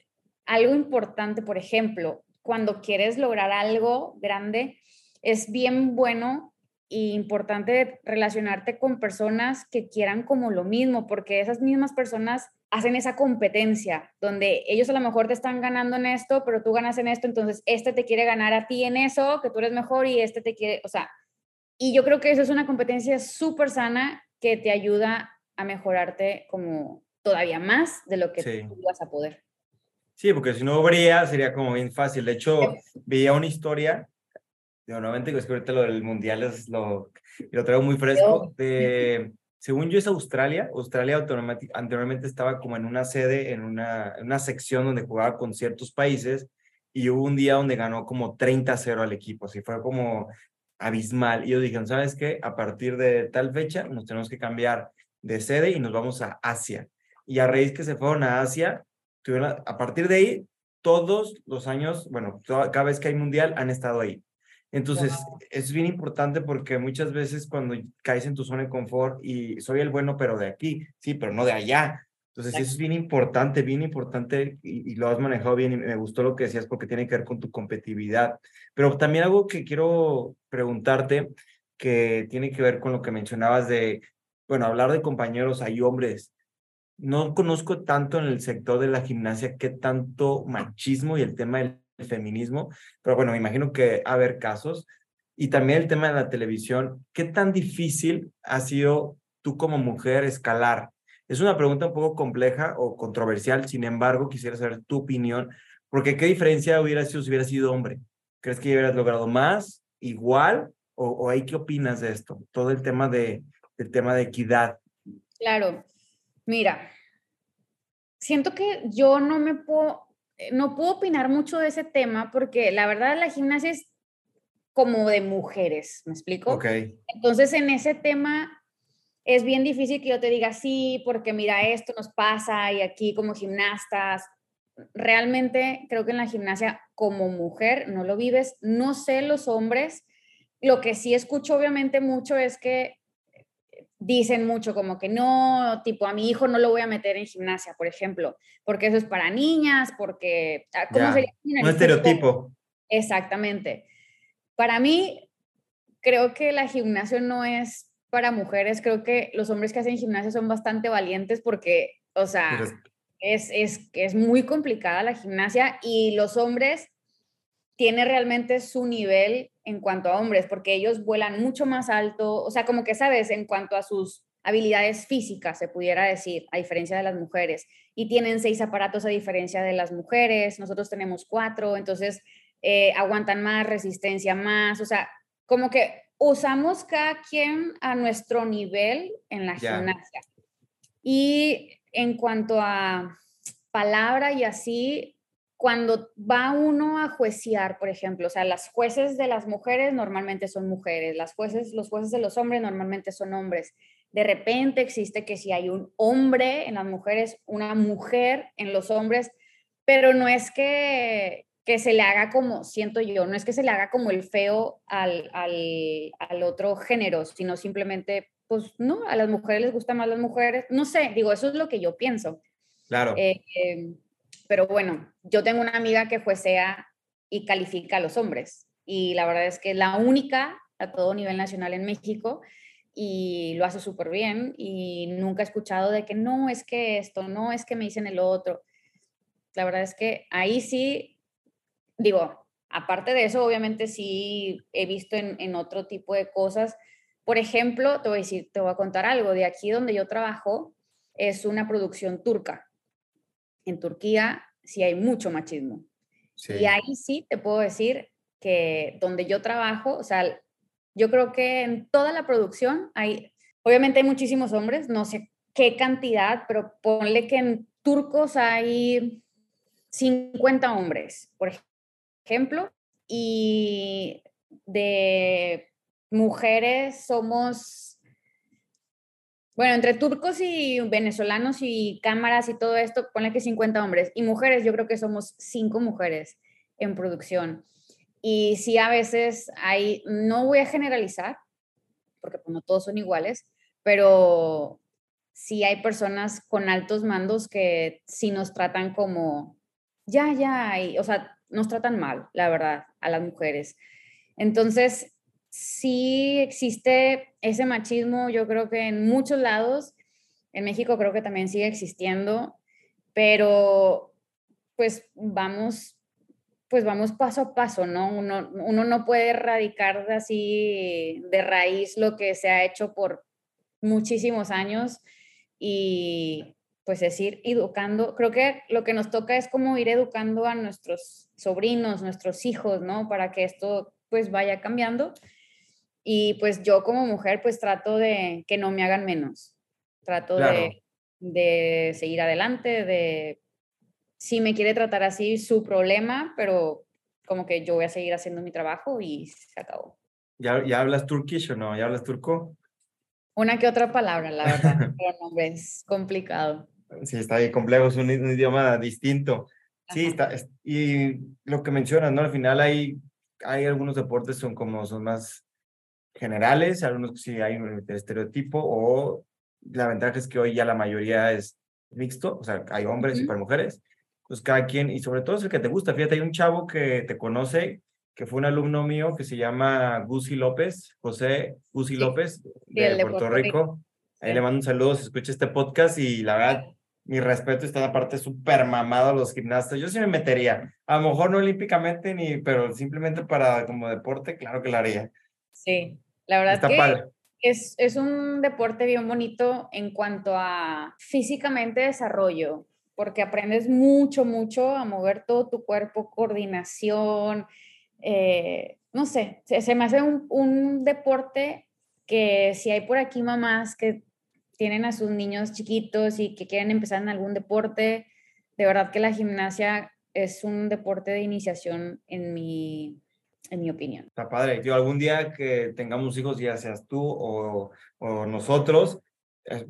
algo importante, por ejemplo, cuando quieres lograr algo grande, es bien bueno e importante relacionarte con personas que quieran como lo mismo, porque esas mismas personas hacen esa competencia, donde ellos a lo mejor te están ganando en esto, pero tú ganas en esto, entonces este te quiere ganar a ti en eso, que tú eres mejor y este te quiere, o sea, y yo creo que eso es una competencia súper sana que te ayuda a mejorarte como todavía más de lo que tú vas a poder. Sí, porque si no habría, sería como bien fácil. De hecho, veía una historia, nuevamente que ahorita lo del mundial es lo, lo traigo muy fresco, de, según yo es Australia, Australia anteriormente estaba como en una sede, en una, en una sección donde jugaba con ciertos países y hubo un día donde ganó como 30-0 al equipo, así fue como abismal. Y ellos dijeron, ¿sabes qué? A partir de tal fecha nos tenemos que cambiar de sede y nos vamos a Asia. Y a raíz que se fueron a Asia, tuvieron, a partir de ahí, todos los años, bueno, cada vez que hay mundial, han estado ahí. Entonces, es bien importante porque muchas veces cuando caes en tu zona de confort y soy el bueno, pero de aquí, sí, pero no de allá. Entonces, eso es bien importante, bien importante y, y, lo has manejado bien y me gustó lo que decías porque tiene que ver con tu competitividad. Pero también algo que quiero preguntarte que tiene que ver con lo que mencionabas de bueno, hablar de compañeros, hay hombres. No conozco tanto en el sector de la gimnasia qué tanto machismo y el tema del feminismo, pero bueno, me imagino que va a haber casos. Y también el tema de la televisión, ¿qué tan difícil ha sido tú como mujer escalar? Es una pregunta un poco compleja o controversial, sin embargo, quisiera saber tu opinión, porque ¿qué diferencia hubiera sido si hubiera sido hombre? ¿Crees que hubieras logrado más, igual, o, o ahí qué opinas de esto? Todo el tema de, el tema de equidad. Claro, mira, siento que yo no me puedo, eh, no puedo opinar mucho de ese tema porque la verdad la gimnasia es como de mujeres, ¿me explico? Ok. Entonces en ese tema es bien difícil que yo te diga sí, porque mira, esto nos pasa y aquí como gimnastas, realmente creo que en la gimnasia como mujer no lo vives. No sé los hombres, lo que sí escucho obviamente mucho es que dicen mucho como que no, tipo a mi hijo no lo voy a meter en gimnasia, por ejemplo, porque eso es para niñas, porque... Ah, ¿Cómo sería? Un estereotipo. Exactamente. Para mí, creo que la gimnasia no es para mujeres, creo que los hombres que hacen gimnasia son bastante valientes porque, o sea, es, es, es muy complicada la gimnasia y los hombres tienen realmente su nivel en cuanto a hombres, porque ellos vuelan mucho más alto, o sea, como que sabes, en cuanto a sus habilidades físicas, se pudiera decir, a diferencia de las mujeres, y tienen seis aparatos a diferencia de las mujeres, nosotros tenemos cuatro, entonces eh, aguantan más, resistencia más, o sea, como que usamos cada quien a nuestro nivel en la gimnasia. Y en cuanto a palabra y así, cuando va uno a juiciar, por ejemplo, o sea, las jueces de las mujeres normalmente son mujeres, las jueces, los jueces de los hombres normalmente son hombres. De repente existe que si hay un hombre en las mujeres, una mujer en los hombres, pero no es que, que se le haga como, siento yo, no es que se le haga como el feo al, al, al otro género, sino simplemente, pues no, a las mujeres les gustan más las mujeres, no sé, digo, eso es lo que yo pienso. Claro. Eh, eh, pero bueno, yo tengo una amiga que juecea y califica a los hombres y la verdad es que es la única a todo nivel nacional en México y lo hace súper bien y nunca he escuchado de que no es que esto, no es que me dicen el otro. La verdad es que ahí sí, digo, aparte de eso, obviamente sí he visto en, en otro tipo de cosas. Por ejemplo, te voy a decir, te voy a contar algo. De aquí donde yo trabajo es una producción turca en Turquía sí hay mucho machismo. Y ahí sí te puedo decir que donde yo trabajo, o sea, yo creo que en toda la producción hay, obviamente hay muchísimos hombres, no sé qué cantidad, pero ponle que en turcos hay 50 hombres, por ejemplo, y de mujeres somos bueno, entre turcos y venezolanos y cámaras y todo esto, ponle que 50 hombres. Y mujeres, yo creo que somos cinco mujeres en producción. Y sí, a veces hay, no voy a generalizar, porque pues, no todos son iguales, pero sí hay personas con altos mandos que sí nos tratan como, ya, ya, y, o sea, nos tratan mal, la verdad, a las mujeres. Entonces, sí existe ese machismo, yo creo que en muchos lados, en México creo que también sigue existiendo, pero pues vamos, pues vamos paso a paso, ¿no? Uno, uno no puede erradicar así de raíz lo que se ha hecho por muchísimos años y pues es ir educando. Creo que lo que nos toca es como ir educando a nuestros sobrinos, nuestros hijos, ¿no? Para que esto pues vaya cambiando y pues yo como mujer pues trato de que no me hagan menos. Trato de, de seguir adelante, de si me quiere tratar así, su problema, pero como que yo voy a seguir haciendo mi trabajo y se acabó. ¿Ya, ya hablas turkish o no? ¿Ya hablas turco? Una que otra palabra, la verdad, pero no, es complicado. Sí, está bien complejo, es un, idioma distinto. Sí, está, y lo que mencionas, ¿no? Al final hay, hay algunos deportes son como, son más generales, algunos que sí hay un estereotipo, o la ventaja es que hoy ya la mayoría es mixto, o sea, hay hombres y para mujeres, pues cada quien, y sobre todo es el que te gusta. Fíjate, hay un chavo que te conoce, que fue un alumno mío que se llama Gusi López, José Gusi López, de, Puerto, Rico. Ahí le mando un saludo si escucha este podcast y la verdad, mi respeto está la parte súper mamado a los gimnastas. Yo sí me metería, a lo mejor no olímpicamente, ni, pero simplemente para como deporte, claro que lo haría. Sí, la verdad que es, es, un deporte bien bonito en cuanto a físicamente desarrollo, porque aprendes mucho, mucho a mover todo tu cuerpo, coordinación, eh, no sé, se, me hace un, un deporte que si hay por aquí mamás que tienen a sus niños chiquitos y que quieren empezar en algún deporte, de verdad que la gimnasia es un deporte de iniciación en mi, en mi opinión. Está padre. Yo algún día que tengamos hijos, ya seas tú o, o nosotros,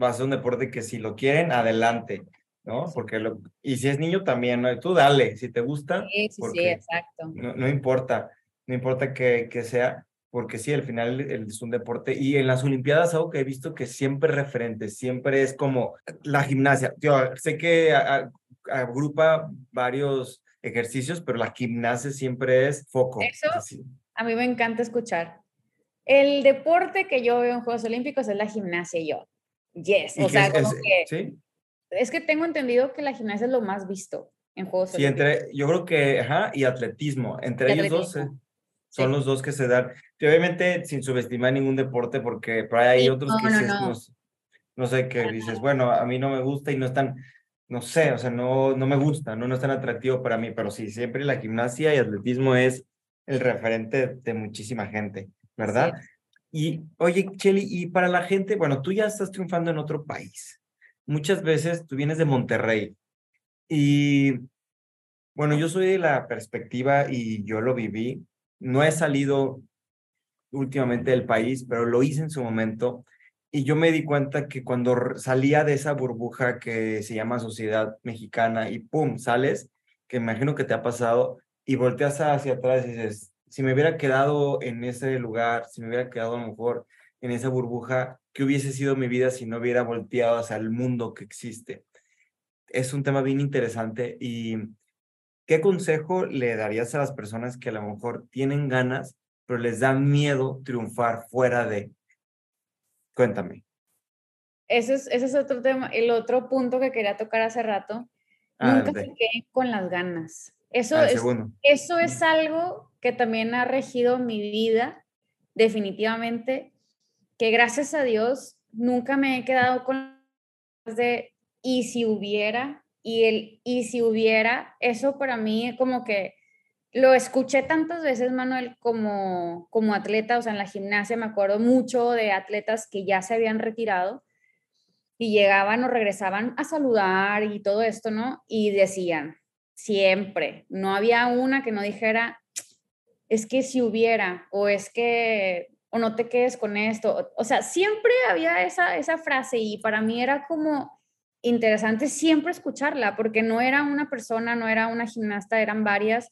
va a ser un deporte que si lo quieren, adelante, ¿no? Porque lo, y si es niño también, ¿no? tú dale, si te gusta. Sí, sí, sí, exacto. No, no, importa, no importa que, que sea, porque sí, al final es un deporte. Y en las Olimpiadas, algo que he visto que siempre referente, siempre es como la gimnasia. Yo sé que agrupa varios ejercicios, pero la gimnasia siempre es foco. Eso a mí me encanta escuchar. El deporte que yo veo en Juegos Olímpicos es la gimnasia y yo. Yes, o sea, como que... ¿sí? Es que tengo entendido que la gimnasia es lo más visto en Juegos sí, entre, yo creo que, ajá, y atletismo. Entre ellos dos eh, son los dos que se dan. Y obviamente sin subestimar ningún deporte, porque por ahí hay otros que no, no, sé, qué dices, bueno, a mí no me gusta y no están, no sé, o sea, no, no me gusta, no, no es tan atractivo para mí, pero sí, siempre la gimnasia y atletismo es el referente de muchísima gente, ¿verdad? Y oye, Cheli, y para la gente, bueno, tú ya estás triunfando en otro país. Muchas veces tú vienes de Monterrey y, bueno, yo soy de la perspectiva y yo lo viví. No he salido últimamente del país, pero lo hice en su momento. Y yo me di cuenta que cuando salía de esa burbuja que se llama sociedad mexicana y pum, sales, que imagino que te ha pasado, y volteas hacia atrás y dices, si me hubiera quedado en ese lugar, si me hubiera quedado a lo mejor en esa burbuja, ¿qué hubiese sido mi vida si no hubiera volteado hacia el mundo que existe? Es un tema bien interesante y ¿qué consejo le darías a las personas que a lo mejor tienen ganas, pero les da miedo triunfar fuera de? Cuéntame. Ese es, ese es otro tema, el otro punto que quería tocar hace rato. Ah, Nunca se queden con las ganas. Eso, es, eso es algo que también ha regido mi vida, definitivamente, que gracias a Dios nunca me he quedado con de y si hubiera, y el y si hubiera, eso para mí como que lo escuché tantas veces, Manuel, como, como atleta, o sea, en la gimnasia me acuerdo mucho de atletas que ya se habían retirado y llegaban o regresaban a saludar y todo esto, ¿no? Y decían, siempre, no había una que no dijera, es que si hubiera, o es que, o no te quedes con esto, o, sea, siempre había esa, esa frase y para mí era como interesante siempre escucharla, porque no era una persona, no era una gimnasta, eran varias.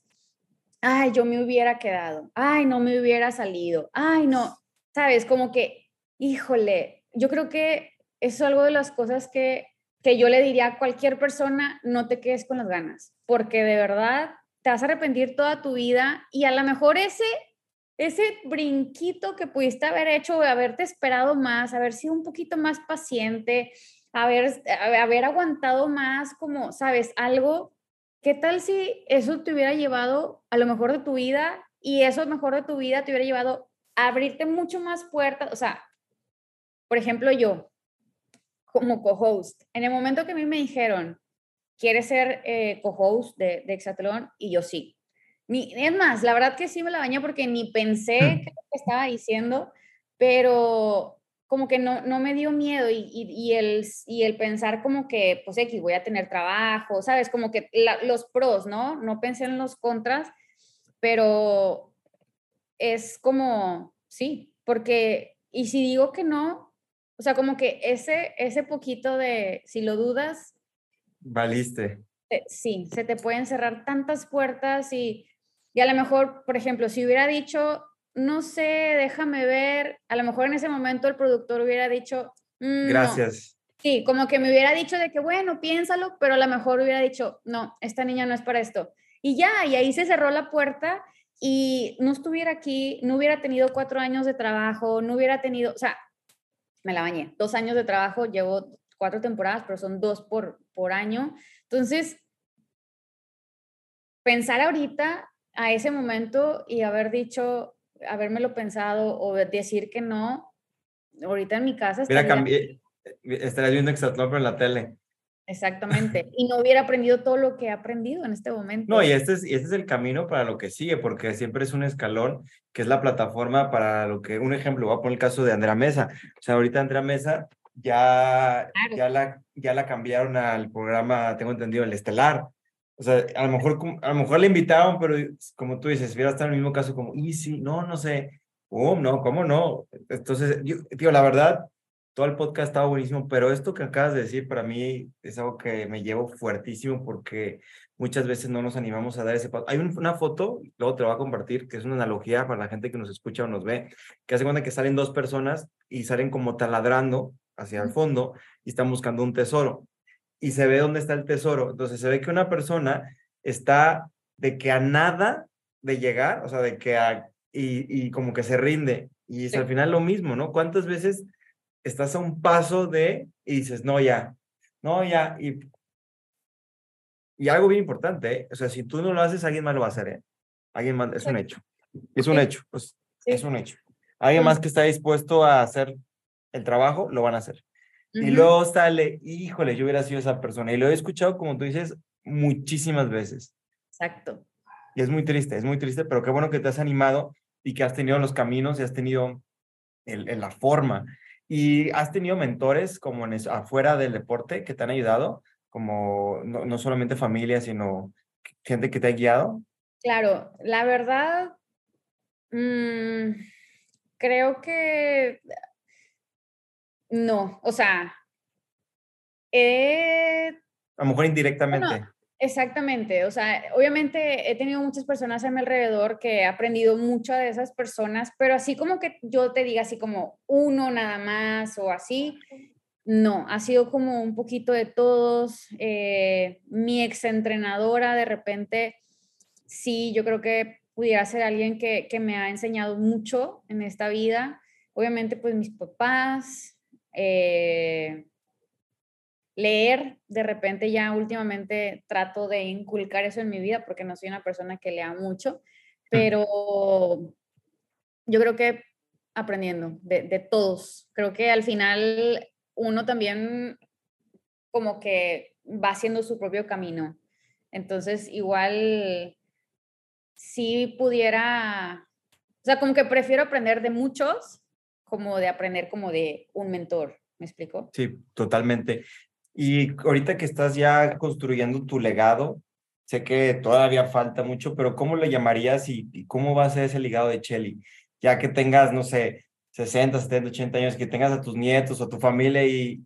Ay, yo me hubiera quedado, ay, no me hubiera salido, ay, no, sabes, como que, híjole, yo creo que eso es algo de las cosas que, que yo le diría a cualquier persona, no te quedes con las ganas, porque de verdad te vas a arrepentir toda tu vida y a lo mejor ese, ese brinquito que pudiste haber hecho, haberte esperado más, haber sido un poquito más paciente, haber, haber aguantado más, como, sabes, algo, ¿qué tal si eso te hubiera llevado a lo mejor de tu vida y eso mejor de tu vida te hubiera llevado a abrirte mucho más puertas? O sea, por ejemplo, yo, como co-host, en el momento que a mí me dijeron, ¿quieres ser eh, co-host de, de Exatlón? Y yo sí. Ni, es más, la verdad que sí me la bañé porque ni pensé hmm. qué estaba diciendo, pero como que no, no me dio miedo y, y, el, y el pensar como que, pues X, voy a tener trabajo, ¿sabes? Como que los pros, ¿no? No pensé en los contras, pero es como, sí, porque, y si digo que no, o sea, como que ese, ese poquito de, si lo dudas, Valiste. Sí, se te pueden cerrar tantas puertas y, y a lo mejor, por ejemplo, si hubiera dicho, no sé, déjame ver, a lo mejor en ese momento el productor hubiera dicho, mm, gracias. Sí, como que me hubiera dicho de que, bueno, piénsalo, pero a lo mejor hubiera dicho, no, esta niña no es para esto. Y ya, y ahí se cerró la puerta y no estuviera aquí, no hubiera tenido cuatro años de trabajo, no hubiera tenido, o sea, me la bañé, dos años de trabajo, llevo cuatro temporadas, pero son dos por, por año. Entonces, pensar ahorita a ese momento y haber dicho, habérmelo pensado o decir que no, ahorita en mi casa estaría... Mira, estarías viendo Exatlón en la tele. Exactamente. Y no hubiera aprendido todo lo que he aprendido en este momento. No, y este es, este es el camino para lo que sigue, porque siempre es un escalón, que es la plataforma para lo que, un ejemplo, voy a poner el caso de Andrea Mesa. O sea, ahorita Andrea Mesa ya, ya, la, ya la cambiaron al programa, tengo entendido, el Estelar. O sea, a lo mejor, a lo mejor le invitaron, pero como tú dices, hubiera estado en el mismo caso como, y sí, no, no sé, oh, no, ¿cómo no? Entonces, yo, tío, la verdad, todo el podcast estaba buenísimo, pero esto que acabas de decir para mí es algo que me llevo fuertísimo porque muchas veces no nos animamos a dar ese paso. Hay una foto, luego te lo voy a compartir, que es una analogía para la gente que nos escucha o nos ve, que hace cuenta que salen dos personas y salen como taladrando hacia el fondo y están buscando un tesoro y se ve dónde está el tesoro. Entonces se ve que una persona está de que a nada de llegar, o sea, de que a, y, y como que se rinde. Y es al final lo mismo, ¿no? ¿Cuántas veces estás a un paso de y dices, no, ya, no, ya, y, y algo bien importante, ¿eh? o sea, si tú no lo haces, alguien más lo va a hacer, ¿eh? Alguien más, es un hecho, es un hecho, pues, es un hecho. Alguien más que está dispuesto a hacer el trabajo, lo van a hacer. Y luego sale, híjole, yo hubiera sido esa persona. Y lo he escuchado, como tú dices, muchísimas veces. Exacto. Y es muy triste, es muy triste, pero qué bueno que te has animado y que has tenido los caminos y has tenido el, la forma. ¿Y has tenido mentores como en afuera del deporte que te han ayudado? Como no, no solamente familia, sino gente que te ha guiado. Claro, la verdad, mmm, creo que no, o sea, a lo mejor indirectamente. exactamente, o sea, obviamente he tenido muchas personas a mi alrededor que he aprendido mucho de esas personas, pero así como que yo te diga así como uno nada más o así, no, ha sido como un poquito de todos. Eh, mi ex entrenadora de repente, sí, yo creo que pudiera ser alguien que, que me ha enseñado mucho en esta vida. Obviamente, pues mis papás, eh, leer, de repente ya últimamente trato de inculcar eso en mi vida porque no soy una persona que lea mucho, pero yo creo que aprendiendo de, de todos, creo que al final uno también como que va haciendo su propio camino. Entonces, igual, si pudiera, o sea, como que prefiero aprender de muchos como de aprender como de un mentor, ¿me explico? Sí, totalmente. Y ahorita que estás ya construyendo tu legado, sé que todavía falta mucho, pero ¿cómo le llamarías y, cómo va a ser ese legado de Chelly? Ya que tengas, no sé, 60, 70, 80 años, que tengas a tus nietos o tu familia y,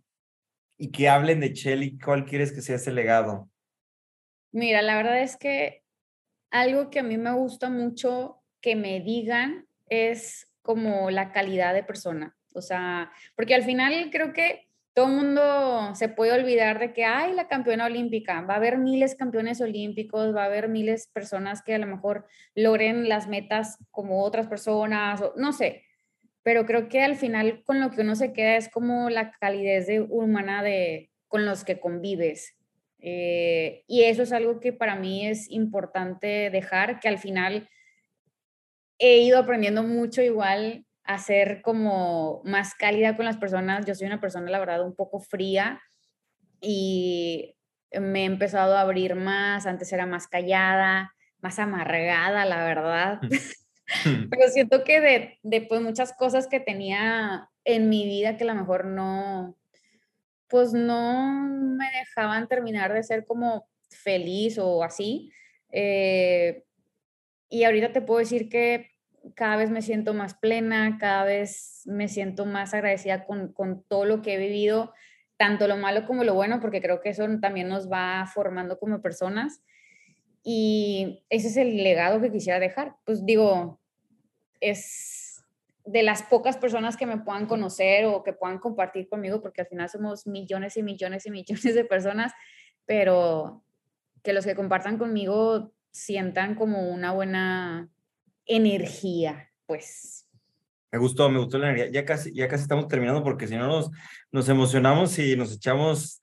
y que hablen de Chelly, ¿cuál quieres que sea ese legado? Mira, la verdad es que algo que a mí me gusta mucho que me digan es como la calidad de persona. O sea, porque al final creo que todo mundo se puede olvidar de que hay la campeona olímpica, va a haber miles campeones olímpicos, va a haber miles personas que a lo mejor logren las metas como otras personas, no sé, pero creo que al final con lo que uno se queda es como la calidez de, humana de, con los que convives. Eh, y eso es algo que para mí es importante dejar, que al final he ido aprendiendo mucho igual a ser como más cálida con las personas. Yo soy una persona, la verdad, un poco fría y me he empezado a abrir más. Antes era más callada, más amargada, la verdad. Pero siento que de, de pues, muchas cosas que tenía en mi vida que a lo mejor no, pues no me dejaban terminar de ser como feliz o así. Eh, y ahorita te puedo decir que cada vez me siento más plena, cada vez me siento más agradecida con, con todo lo que he vivido, tanto lo malo como lo bueno, porque creo que eso también nos va formando como personas. Y ese es el legado que quisiera dejar. Pues digo, es de las pocas personas que me puedan conocer o que puedan compartir conmigo, porque al final somos millones y millones y millones de personas, pero que los que compartan conmigo sientan como una buena energía, pues. Me gustó, me gustó la energía. Ya casi, ya casi estamos terminando porque si no nos, nos emocionamos y nos echamos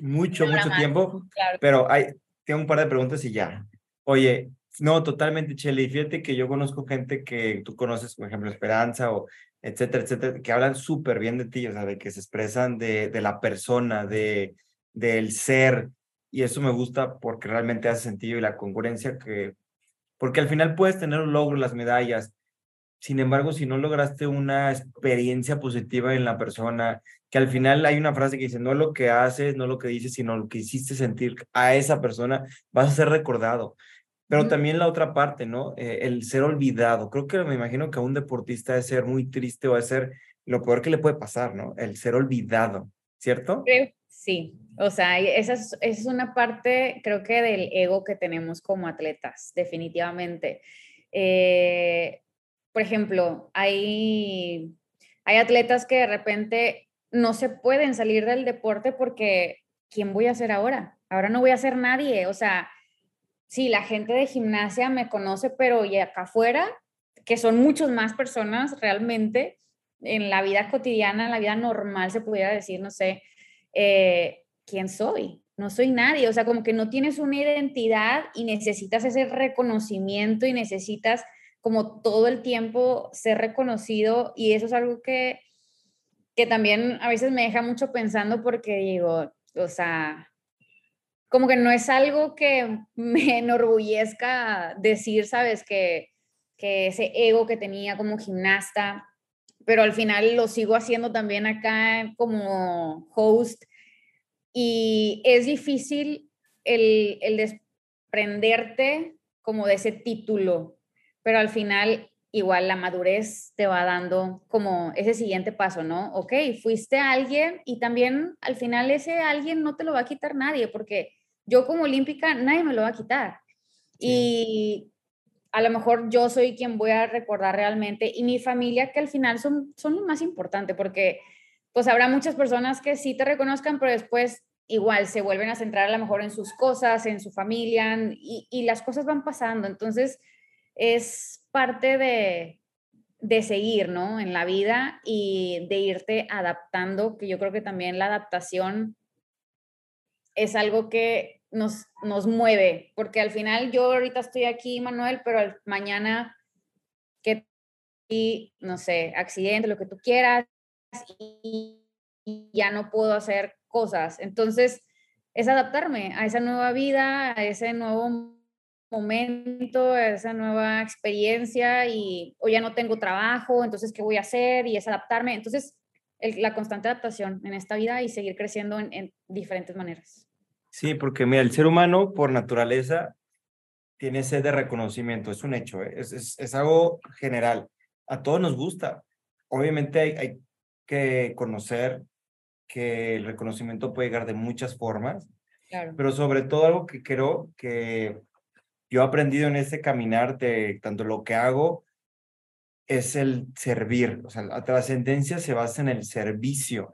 mucho, mucho tiempo. Pero hay, tengo un par de preguntas y ya. Oye, no, totalmente, Chely. Fíjate que yo conozco gente que tú conoces, por ejemplo, Esperanza o etcétera, etcétera, que hablan súper bien de ti, o sea, de que se expresan de, de la persona, de, del ser. Y eso me gusta porque realmente hace sentido y la congruencia que porque al final puedes tener un logro, las medallas. sin embargo, si no lograste una experiencia positiva en la persona, que al final hay una frase que dice, no lo que haces, no lo que dices, sino lo que hiciste sentir a esa persona, vas a ser recordado. Pero también la otra parte, ¿no? Eh, el ser olvidado. Creo que me imagino que a un deportista es ser muy triste o es ser lo peor que le puede pasar, ¿no? El ser olvidado, ¿cierto? Sí, o sea, esa es, una parte, creo que del ego que tenemos como atletas, definitivamente. Eh, por ejemplo, hay, hay atletas que de repente no se pueden salir del deporte porque ¿quién voy a ser ahora? Ahora no voy a ser nadie, o sea, sí, la gente de gimnasia me conoce, pero y acá afuera, que son muchas más personas realmente, en la vida cotidiana, en la vida normal, se pudiera decir, no sé, eh, ¿quién soy? No soy nadie, o sea, como que no tienes una identidad y necesitas ese reconocimiento y necesitas como todo el tiempo ser reconocido y eso es algo que, que también a veces me deja mucho pensando porque digo, o sea, como que no es algo que me enorgullezca decir, sabes, que, que ese ego que tenía como gimnasta, pero al final lo sigo haciendo también acá como host y es difícil el, el desprenderte como de ese título, pero al final igual la madurez te va dando como ese siguiente paso, ¿no? Ok, fuiste alguien y también al final ese alguien no te lo va a quitar nadie, porque yo como olímpica nadie me lo va a quitar. Y a lo mejor yo soy quien voy a recordar realmente y mi familia que al final son, son lo más importante, porque pues habrá muchas personas que sí te reconozcan, pero después igual se vuelven a centrar a lo mejor en sus cosas, en su familia y, y las cosas van pasando. Entonces, es parte de, de seguir, ¿no? En la vida y de irte adaptando, que yo creo que también la adaptación es algo que nos, nos mueve, porque al final yo ahorita estoy aquí, Manuel, pero mañana que, y, no sé, accidente, lo que tú quieras, y, ya no puedo hacer cosas. Entonces, es adaptarme a esa nueva vida, a ese nuevo momento, esa nueva experiencia y o ya no tengo trabajo, entonces ¿qué voy a hacer? Y es adaptarme. Entonces, la constante adaptación en esta vida y seguir creciendo en, diferentes maneras. Sí, porque mira, el ser humano por naturaleza tiene sed de reconocimiento, es un hecho, ¿eh? es, es, algo general. A todos nos gusta. Obviamente hay que conocer que el reconocimiento puede llegar de muchas formas, claro. pero sobre todo algo que creo que yo he aprendido en ese caminar de tanto lo que hago es el servir, o sea, la trascendencia se basa en el servicio.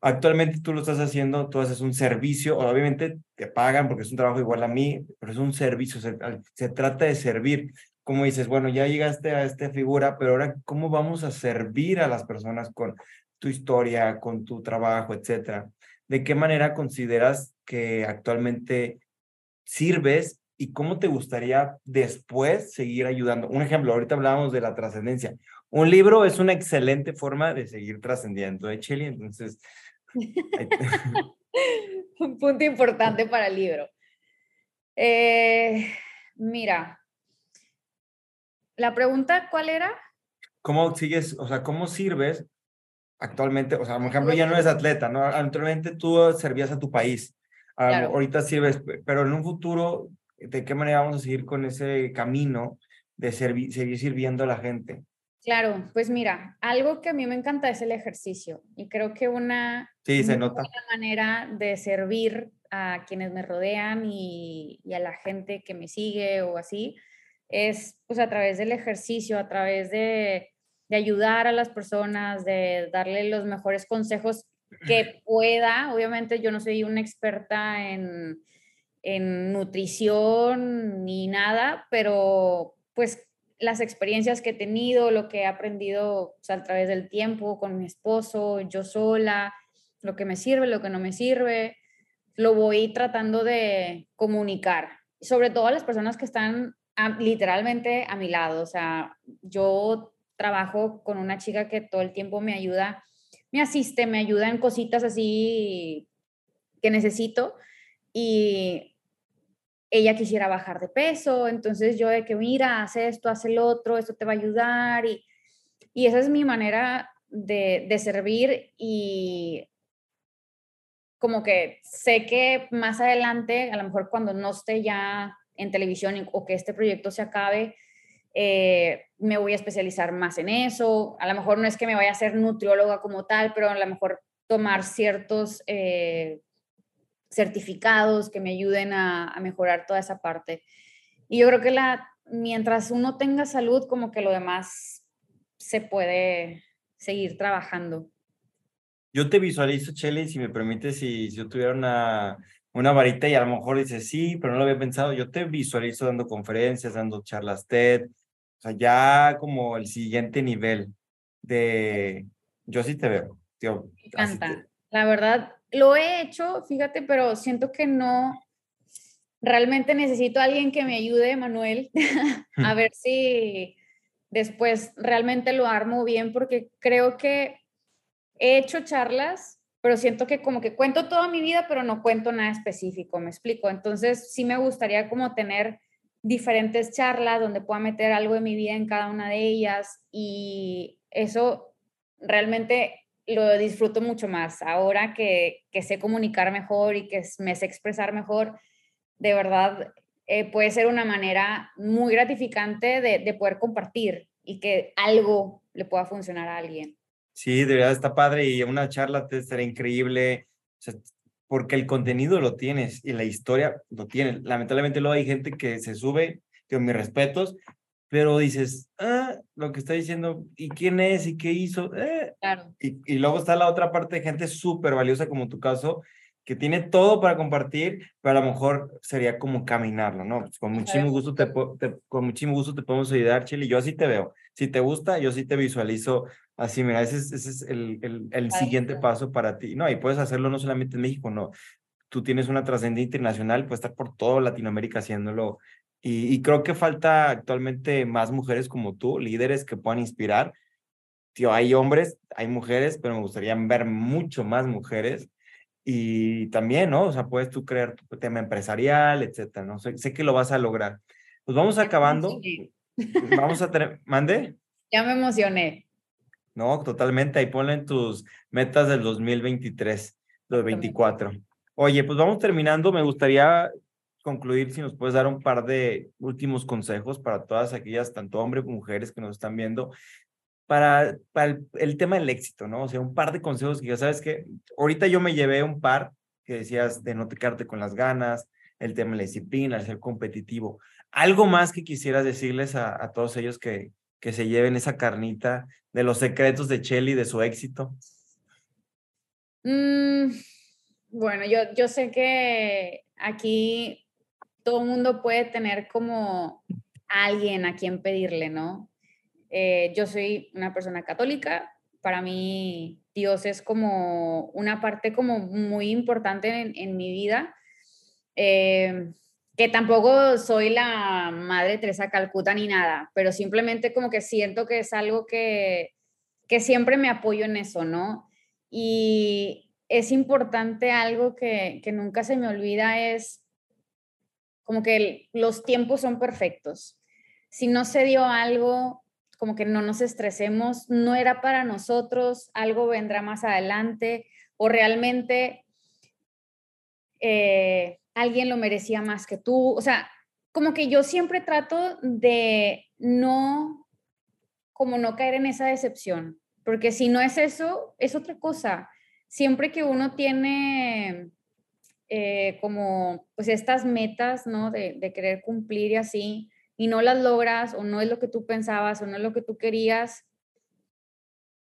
Actualmente tú lo estás haciendo, tú haces un servicio, obviamente te pagan porque es un trabajo igual a mí, pero es un servicio, se, se trata de servir. Como dices, bueno, ya llegaste a esta figura, pero ahora, ¿cómo vamos a servir a las personas con tu historia, con tu trabajo, etcétera? ¿De qué manera consideras que actualmente sirves y cómo te gustaría después seguir ayudando. Un ejemplo, ahorita hablábamos de la trascendencia. Un libro es una excelente forma de seguir trascendiendo, ¿eh, Cheli? Entonces... Un punto importante para el libro. Eh, mira, la pregunta, ¿cuál era? ¿Cómo sigues, o sea, cómo sirves actualmente? O sea, por ejemplo, ya no eres atleta, ¿no? Actualmente tú servías a tu país. Ahorita sirves, pero en un futuro de qué manera vamos a seguir con ese camino de seguir sirviendo a la gente. Claro, pues mira, algo que a mí me encanta es el ejercicio y creo que una sí, se nota. manera de servir a quienes me rodean y, y, a la gente que me sigue o así es pues a través del ejercicio, a través de, de ayudar a las personas, de darle los mejores consejos que pueda. Obviamente yo no soy una experta en, en nutrición ni nada, pero pues las experiencias que he tenido, lo que he aprendido a través del tiempo con mi esposo, yo sola, lo que me sirve, lo que no me sirve, lo voy tratando de comunicar, sobre todo a las personas que están literalmente a mi lado. O sea, yo trabajo con una chica que todo el tiempo me ayuda, me asiste, me ayuda en cositas así que necesito. Y ella quisiera bajar de peso, entonces yo de que mira, hace esto, hace el otro, esto te va a ayudar y, y esa es mi manera de, de servir y como que sé que más adelante, a lo mejor cuando no esté ya en televisión o que este proyecto se acabe, eh, me voy a especializar más en eso. A lo mejor no es que me vaya a ser nutrióloga como tal, pero a lo mejor tomar ciertos eh, certificados que me ayuden a, a, mejorar toda esa parte. Y yo creo que la, mientras uno tenga salud, como que lo demás se puede seguir trabajando. Yo te visualizo, Chele, si me permites, si, yo tuviera una, una varita y a lo mejor dices, sí, pero no lo había pensado, yo te visualizo dando conferencias, dando charlas TED, o sea, ya como el siguiente nivel de, yo sí te veo, tío. Me encanta. La verdad, lo he hecho, fíjate, pero siento que no, realmente necesito a alguien que me ayude, Manuel, a ver si después realmente lo armo bien, porque creo que he hecho charlas, pero siento que como que cuento toda mi vida, pero no cuento nada específico, me explico. Entonces sí me gustaría como tener diferentes charlas donde pueda meter algo de mi vida en cada una de ellas y eso realmente lo disfruto mucho más. Ahora que, sé comunicar mejor y que me sé expresar mejor, de verdad eh, puede ser una manera muy gratificante de poder compartir y que algo le pueda funcionar a alguien. Sí, de verdad está padre y una charla te estará increíble, porque el contenido lo tienes y la historia lo tienes. Lamentablemente luego hay gente que se sube, con mis respetos, pero dices, ah, lo que está diciendo, ¿y quién es? ¿Y qué hizo? Eh. Claro. Y, y luego está la otra parte de gente súper valiosa como tu caso, que tiene todo para compartir, pero a lo mejor sería como caminarlo, ¿no? Pues con muchísimo gusto te, te, con muchísimo gusto te podemos ayudar, Chile. Yo así te veo. Si te gusta, yo sí te visualizo así, mira, ese es, ese es el, el, el siguiente paso para ti. No, y puedes hacerlo no solamente en México, no. Tú tienes una trascendencia internacional, puedes estar por toda Latinoamérica haciéndolo. Y, y creo que falta actualmente más mujeres como tú, líderes que puedan inspirar. Tío, hay hombres, hay mujeres, pero me gustaría ver mucho más mujeres y también, ¿no? O sea, puedes tú crear tu tema empresarial, etcétera, ¿no? Sé, sé que lo vas a lograr. Pues vamos acabando. Vamos a tener, ¿mande? Ya me emocioné. No, totalmente. Ahí ponle en tus metas del 2023, los 24. Oye, pues vamos terminando. Me gustaría concluir si nos puedes dar un par de últimos consejos para todas aquellas, tanto hombres como mujeres que nos están viendo, para, para el, tema del éxito, ¿no? O sea, un par de consejos que ya sabes que ahorita yo me llevé un par que decías de no te quedarte con las ganas, el tema de la disciplina, el ser competitivo. ¿Algo más que quisieras decirles a, a todos ellos que, que se lleven esa carnita de los secretos de Chelly, de su éxito? Mm, bueno, yo, yo sé que aquí todo el mundo puede tener como alguien a quien pedirle, ¿no? Eh, yo soy una persona católica, para mí Dios es como una parte como muy importante en, mi vida, eh, que tampoco soy la madre Teresa Calcuta ni nada, pero simplemente como que siento que es algo que, que siempre me apoyo en eso, ¿no? Y es importante algo que, que nunca se me olvida es como que los tiempos son perfectos. Si no se dio algo, como que no nos estresemos, no era para nosotros, algo vendrá más adelante o realmente eh, alguien lo merecía más que tú. O sea, como que yo siempre trato de no, como no caer en esa decepción, porque si no es eso, es otra cosa. Siempre que uno tiene eh, como pues estas metas, ¿no? De, de querer cumplir y así, y no las logras o no es lo que tú pensabas o no es lo que tú querías,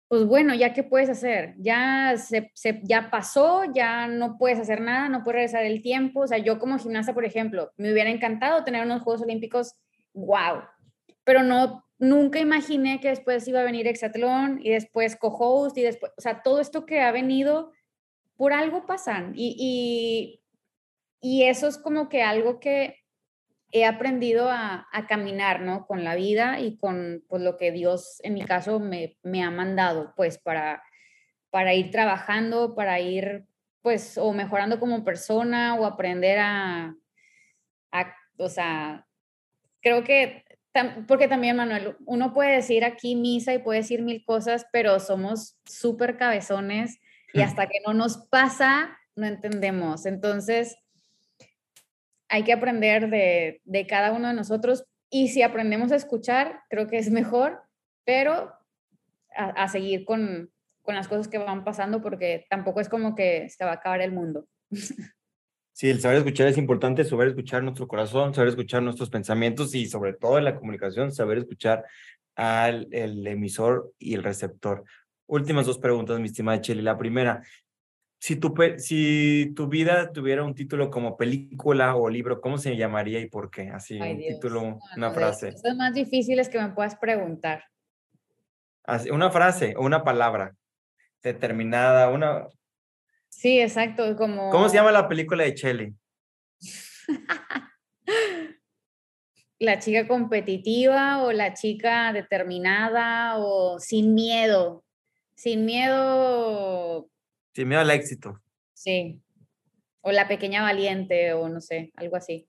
pues bueno, ya qué puedes hacer, ya se, ya pasó, ya no puedes hacer nada, no puedes regresar el tiempo, o sea, yo como gimnasta, por ejemplo, me hubiera encantado tener unos Juegos Olímpicos, wow, pero no, nunca imaginé que después iba a venir Exatlón y después co-host y después, o sea, todo esto que ha venido, por algo pasan y, y, y eso es como que algo que he aprendido a, caminar, ¿no? Con la vida y con pues, lo que Dios, en mi caso, me, ha mandado, pues, para, para ir trabajando, para ir, pues, o mejorando como persona o aprender a, o sea, creo que, porque también, Manuel, uno puede decir aquí misa y puede decir mil cosas, pero somos súper cabezones y hasta que no nos pasa, no entendemos. Entonces, hay que aprender de, de cada uno de nosotros y si aprendemos a escuchar, creo que es mejor, pero a, seguir con, con las cosas que van pasando porque tampoco es como que se va a acabar el mundo. Sí, el saber escuchar es importante, saber escuchar nuestro corazón, saber escuchar nuestros pensamientos y sobre todo en la comunicación, saber escuchar al el emisor y el receptor. Últimas dos preguntas, mi estimada Cheli. La primera, si tu, si tu vida tuviera un título como película o libro, ¿cómo se llamaría y por qué? Así, un título, una frase. Las más difíciles que me puedas preguntar. Así, una frase o una palabra determinada, una... Sí, exacto, como... ¿Cómo se llama la película de Chelly? la chica competitiva o la chica determinada o sin miedo. Sin miedo. Sin miedo al éxito. Sí. O la pequeña valiente o no sé, algo así.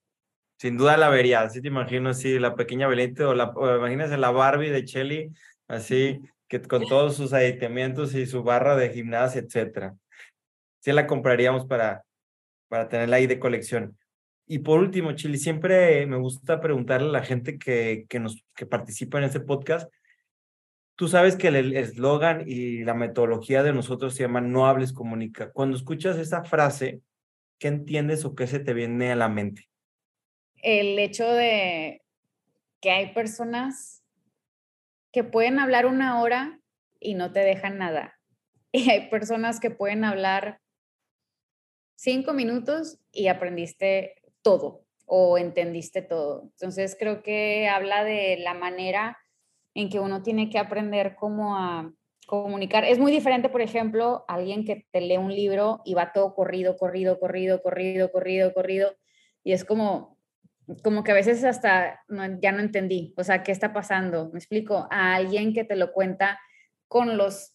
Sin duda la vería, así te imagino, sí, la pequeña valiente o la, imagínese la Barbie de Chelly, así, que con todos sus aditamientos y su barra de gimnasia, etcétera. Sí la compraríamos para, para tenerla ahí de colección. Y por último, Chili, siempre me gusta preguntarle a la gente que, que, nos, que participa en este podcast, tú sabes que el eslogan y la metodología de nosotros se llama no hables, comunica. Cuando escuchas esa frase, ¿qué entiendes o qué se te viene a la mente? El hecho de que hay personas que pueden hablar una hora y no te dejan nada. Y hay personas que pueden hablar cinco minutos y aprendiste todo o entendiste todo. Entonces creo que habla de la manera en que uno tiene que aprender cómo a comunicar. Es muy diferente, por ejemplo, alguien que te lee un libro y va todo corrido, corrido, corrido, corrido, corrido, corrido, y es como, como que a veces hasta ya no entendí, o sea, ¿qué está pasando? Me explico, a alguien que te lo cuenta con los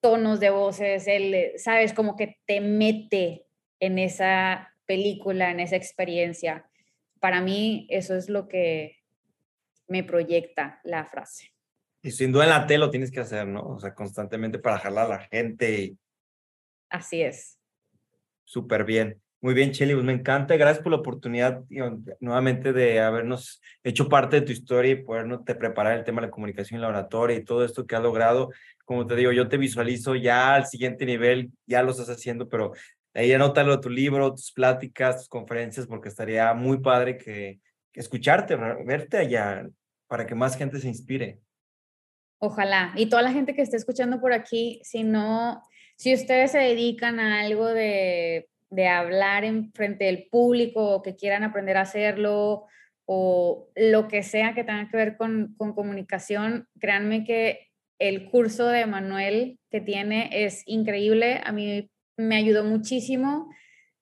tonos de voces, él, sabes, como que te mete en esa película, en esa experiencia. Para mí eso es lo que me proyecta la frase. Y sin duda en la tele lo tienes que hacer, ¿no? O sea, constantemente para jalar a la gente. Así es. Súper bien. Muy bien, Cheli, pues me encanta. Gracias por la oportunidad nuevamente de habernos hecho parte de tu historia y podernos preparar el tema de la comunicación y la oratoria y todo esto que has logrado. Como te digo, yo te visualizo ya al siguiente nivel, ya lo estás haciendo, pero Ahí anótalo tu libro, tus pláticas, tus conferencias, porque estaría muy padre que, escucharte, verte allá, para que más gente se inspire. Ojalá. Y toda la gente que esté escuchando por aquí, si no, si ustedes se dedican a algo de, de hablar en frente del público o que quieran aprender a hacerlo o lo que sea que tenga que ver con, con comunicación, créanme que el curso de Manuel que tiene es increíble. A mí me ayudó muchísimo.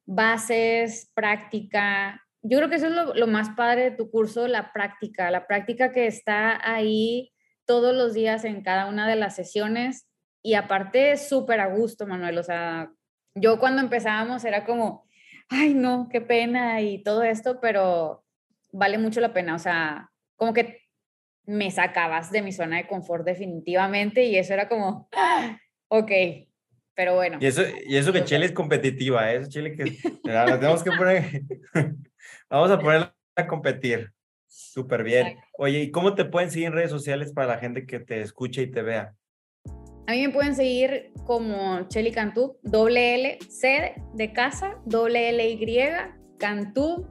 Bases, práctica. Yo creo que eso es lo, más padre de tu curso, la práctica, la práctica que está ahí todos los días en cada una de las sesiones y aparte súper a gusto, Manuel. O sea, yo cuando empezábamos era como, ay, no, qué pena y todo esto, pero vale mucho la pena. O sea, como que me sacabas de mi zona de confort definitivamente y eso era como, ah, ok, pero bueno. Y eso, y eso que Chile es competitiva, ¿eh? Eso Chile que tenemos que poner, vamos a ponerla a competir. Súper bien. Oye, ¿y cómo te pueden seguir en redes sociales para la gente que te escuche y te vea? A mí me pueden seguir como Cheli Cantú, doble L, C de casa, doble L Y, Cantú,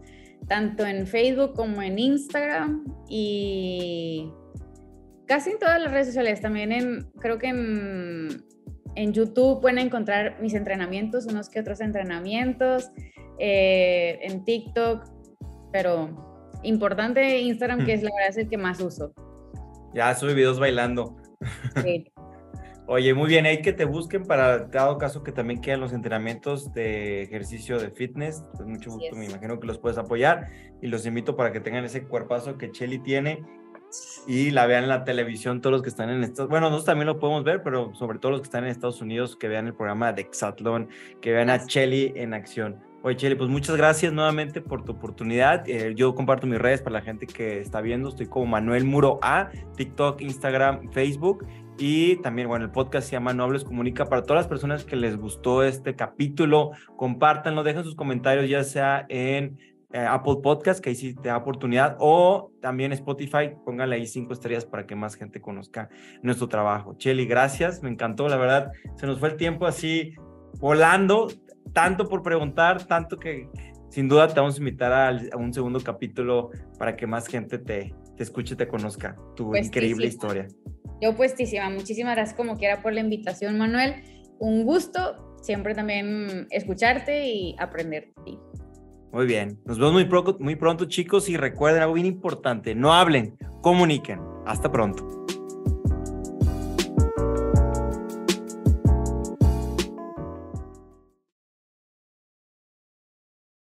tanto en Facebook como en Instagram y casi en todas las redes sociales, también en, creo que en en YouTube pueden encontrar mis entrenamientos, unos que otros entrenamientos, eh, en TikTok, pero importante Instagram, que es la verdad es el que más uso. Ya subí videos bailando. Sí. Oye, muy bien, hay que te busquen para dado caso que también quedan los entrenamientos de ejercicio de fitness. Pues mucho gusto, me imagino que los puedes apoyar y los invito para que tengan ese cuerpazo que Chelly tiene y la vean en la televisión todos los que están en Estados Bueno, nosotros también lo podemos ver, pero sobre todo los que están en Estados Unidos, que vean el programa de Exatlón, que vean a Chelly en acción. Oye, Cheli, pues muchas gracias nuevamente por tu oportunidad. Eh, yo comparto mis redes para la gente que está viendo. Estoy como Manuel Muro A, TikTok, Instagram, Facebook. Y también, bueno, el podcast se llama No Hables Comunica. Para todas las personas que les gustó este capítulo, compártanlo, dejen sus comentarios, ya sea en eh, Apple Podcast, que ahí sí te da oportunidad, o también Spotify, pónganle ahí cinco estrellas para que más gente conozca nuestro trabajo. Cheli, gracias, me encantó, la verdad, se nos fue el tiempo así volando, tanto por preguntar, tanto que sin duda te vamos a invitar a, un segundo capítulo para que más gente te, te escuche, te conozca tu increíble historia. Yo puestísima, muchísimas gracias como quiera por la invitación, Manuel. Un gusto siempre también escucharte y aprender de ti. Muy bien. Nos vemos muy, pronto, muy pronto, chicos. Y recuerden algo bien importante: no hablen, comuniquen. Hasta pronto.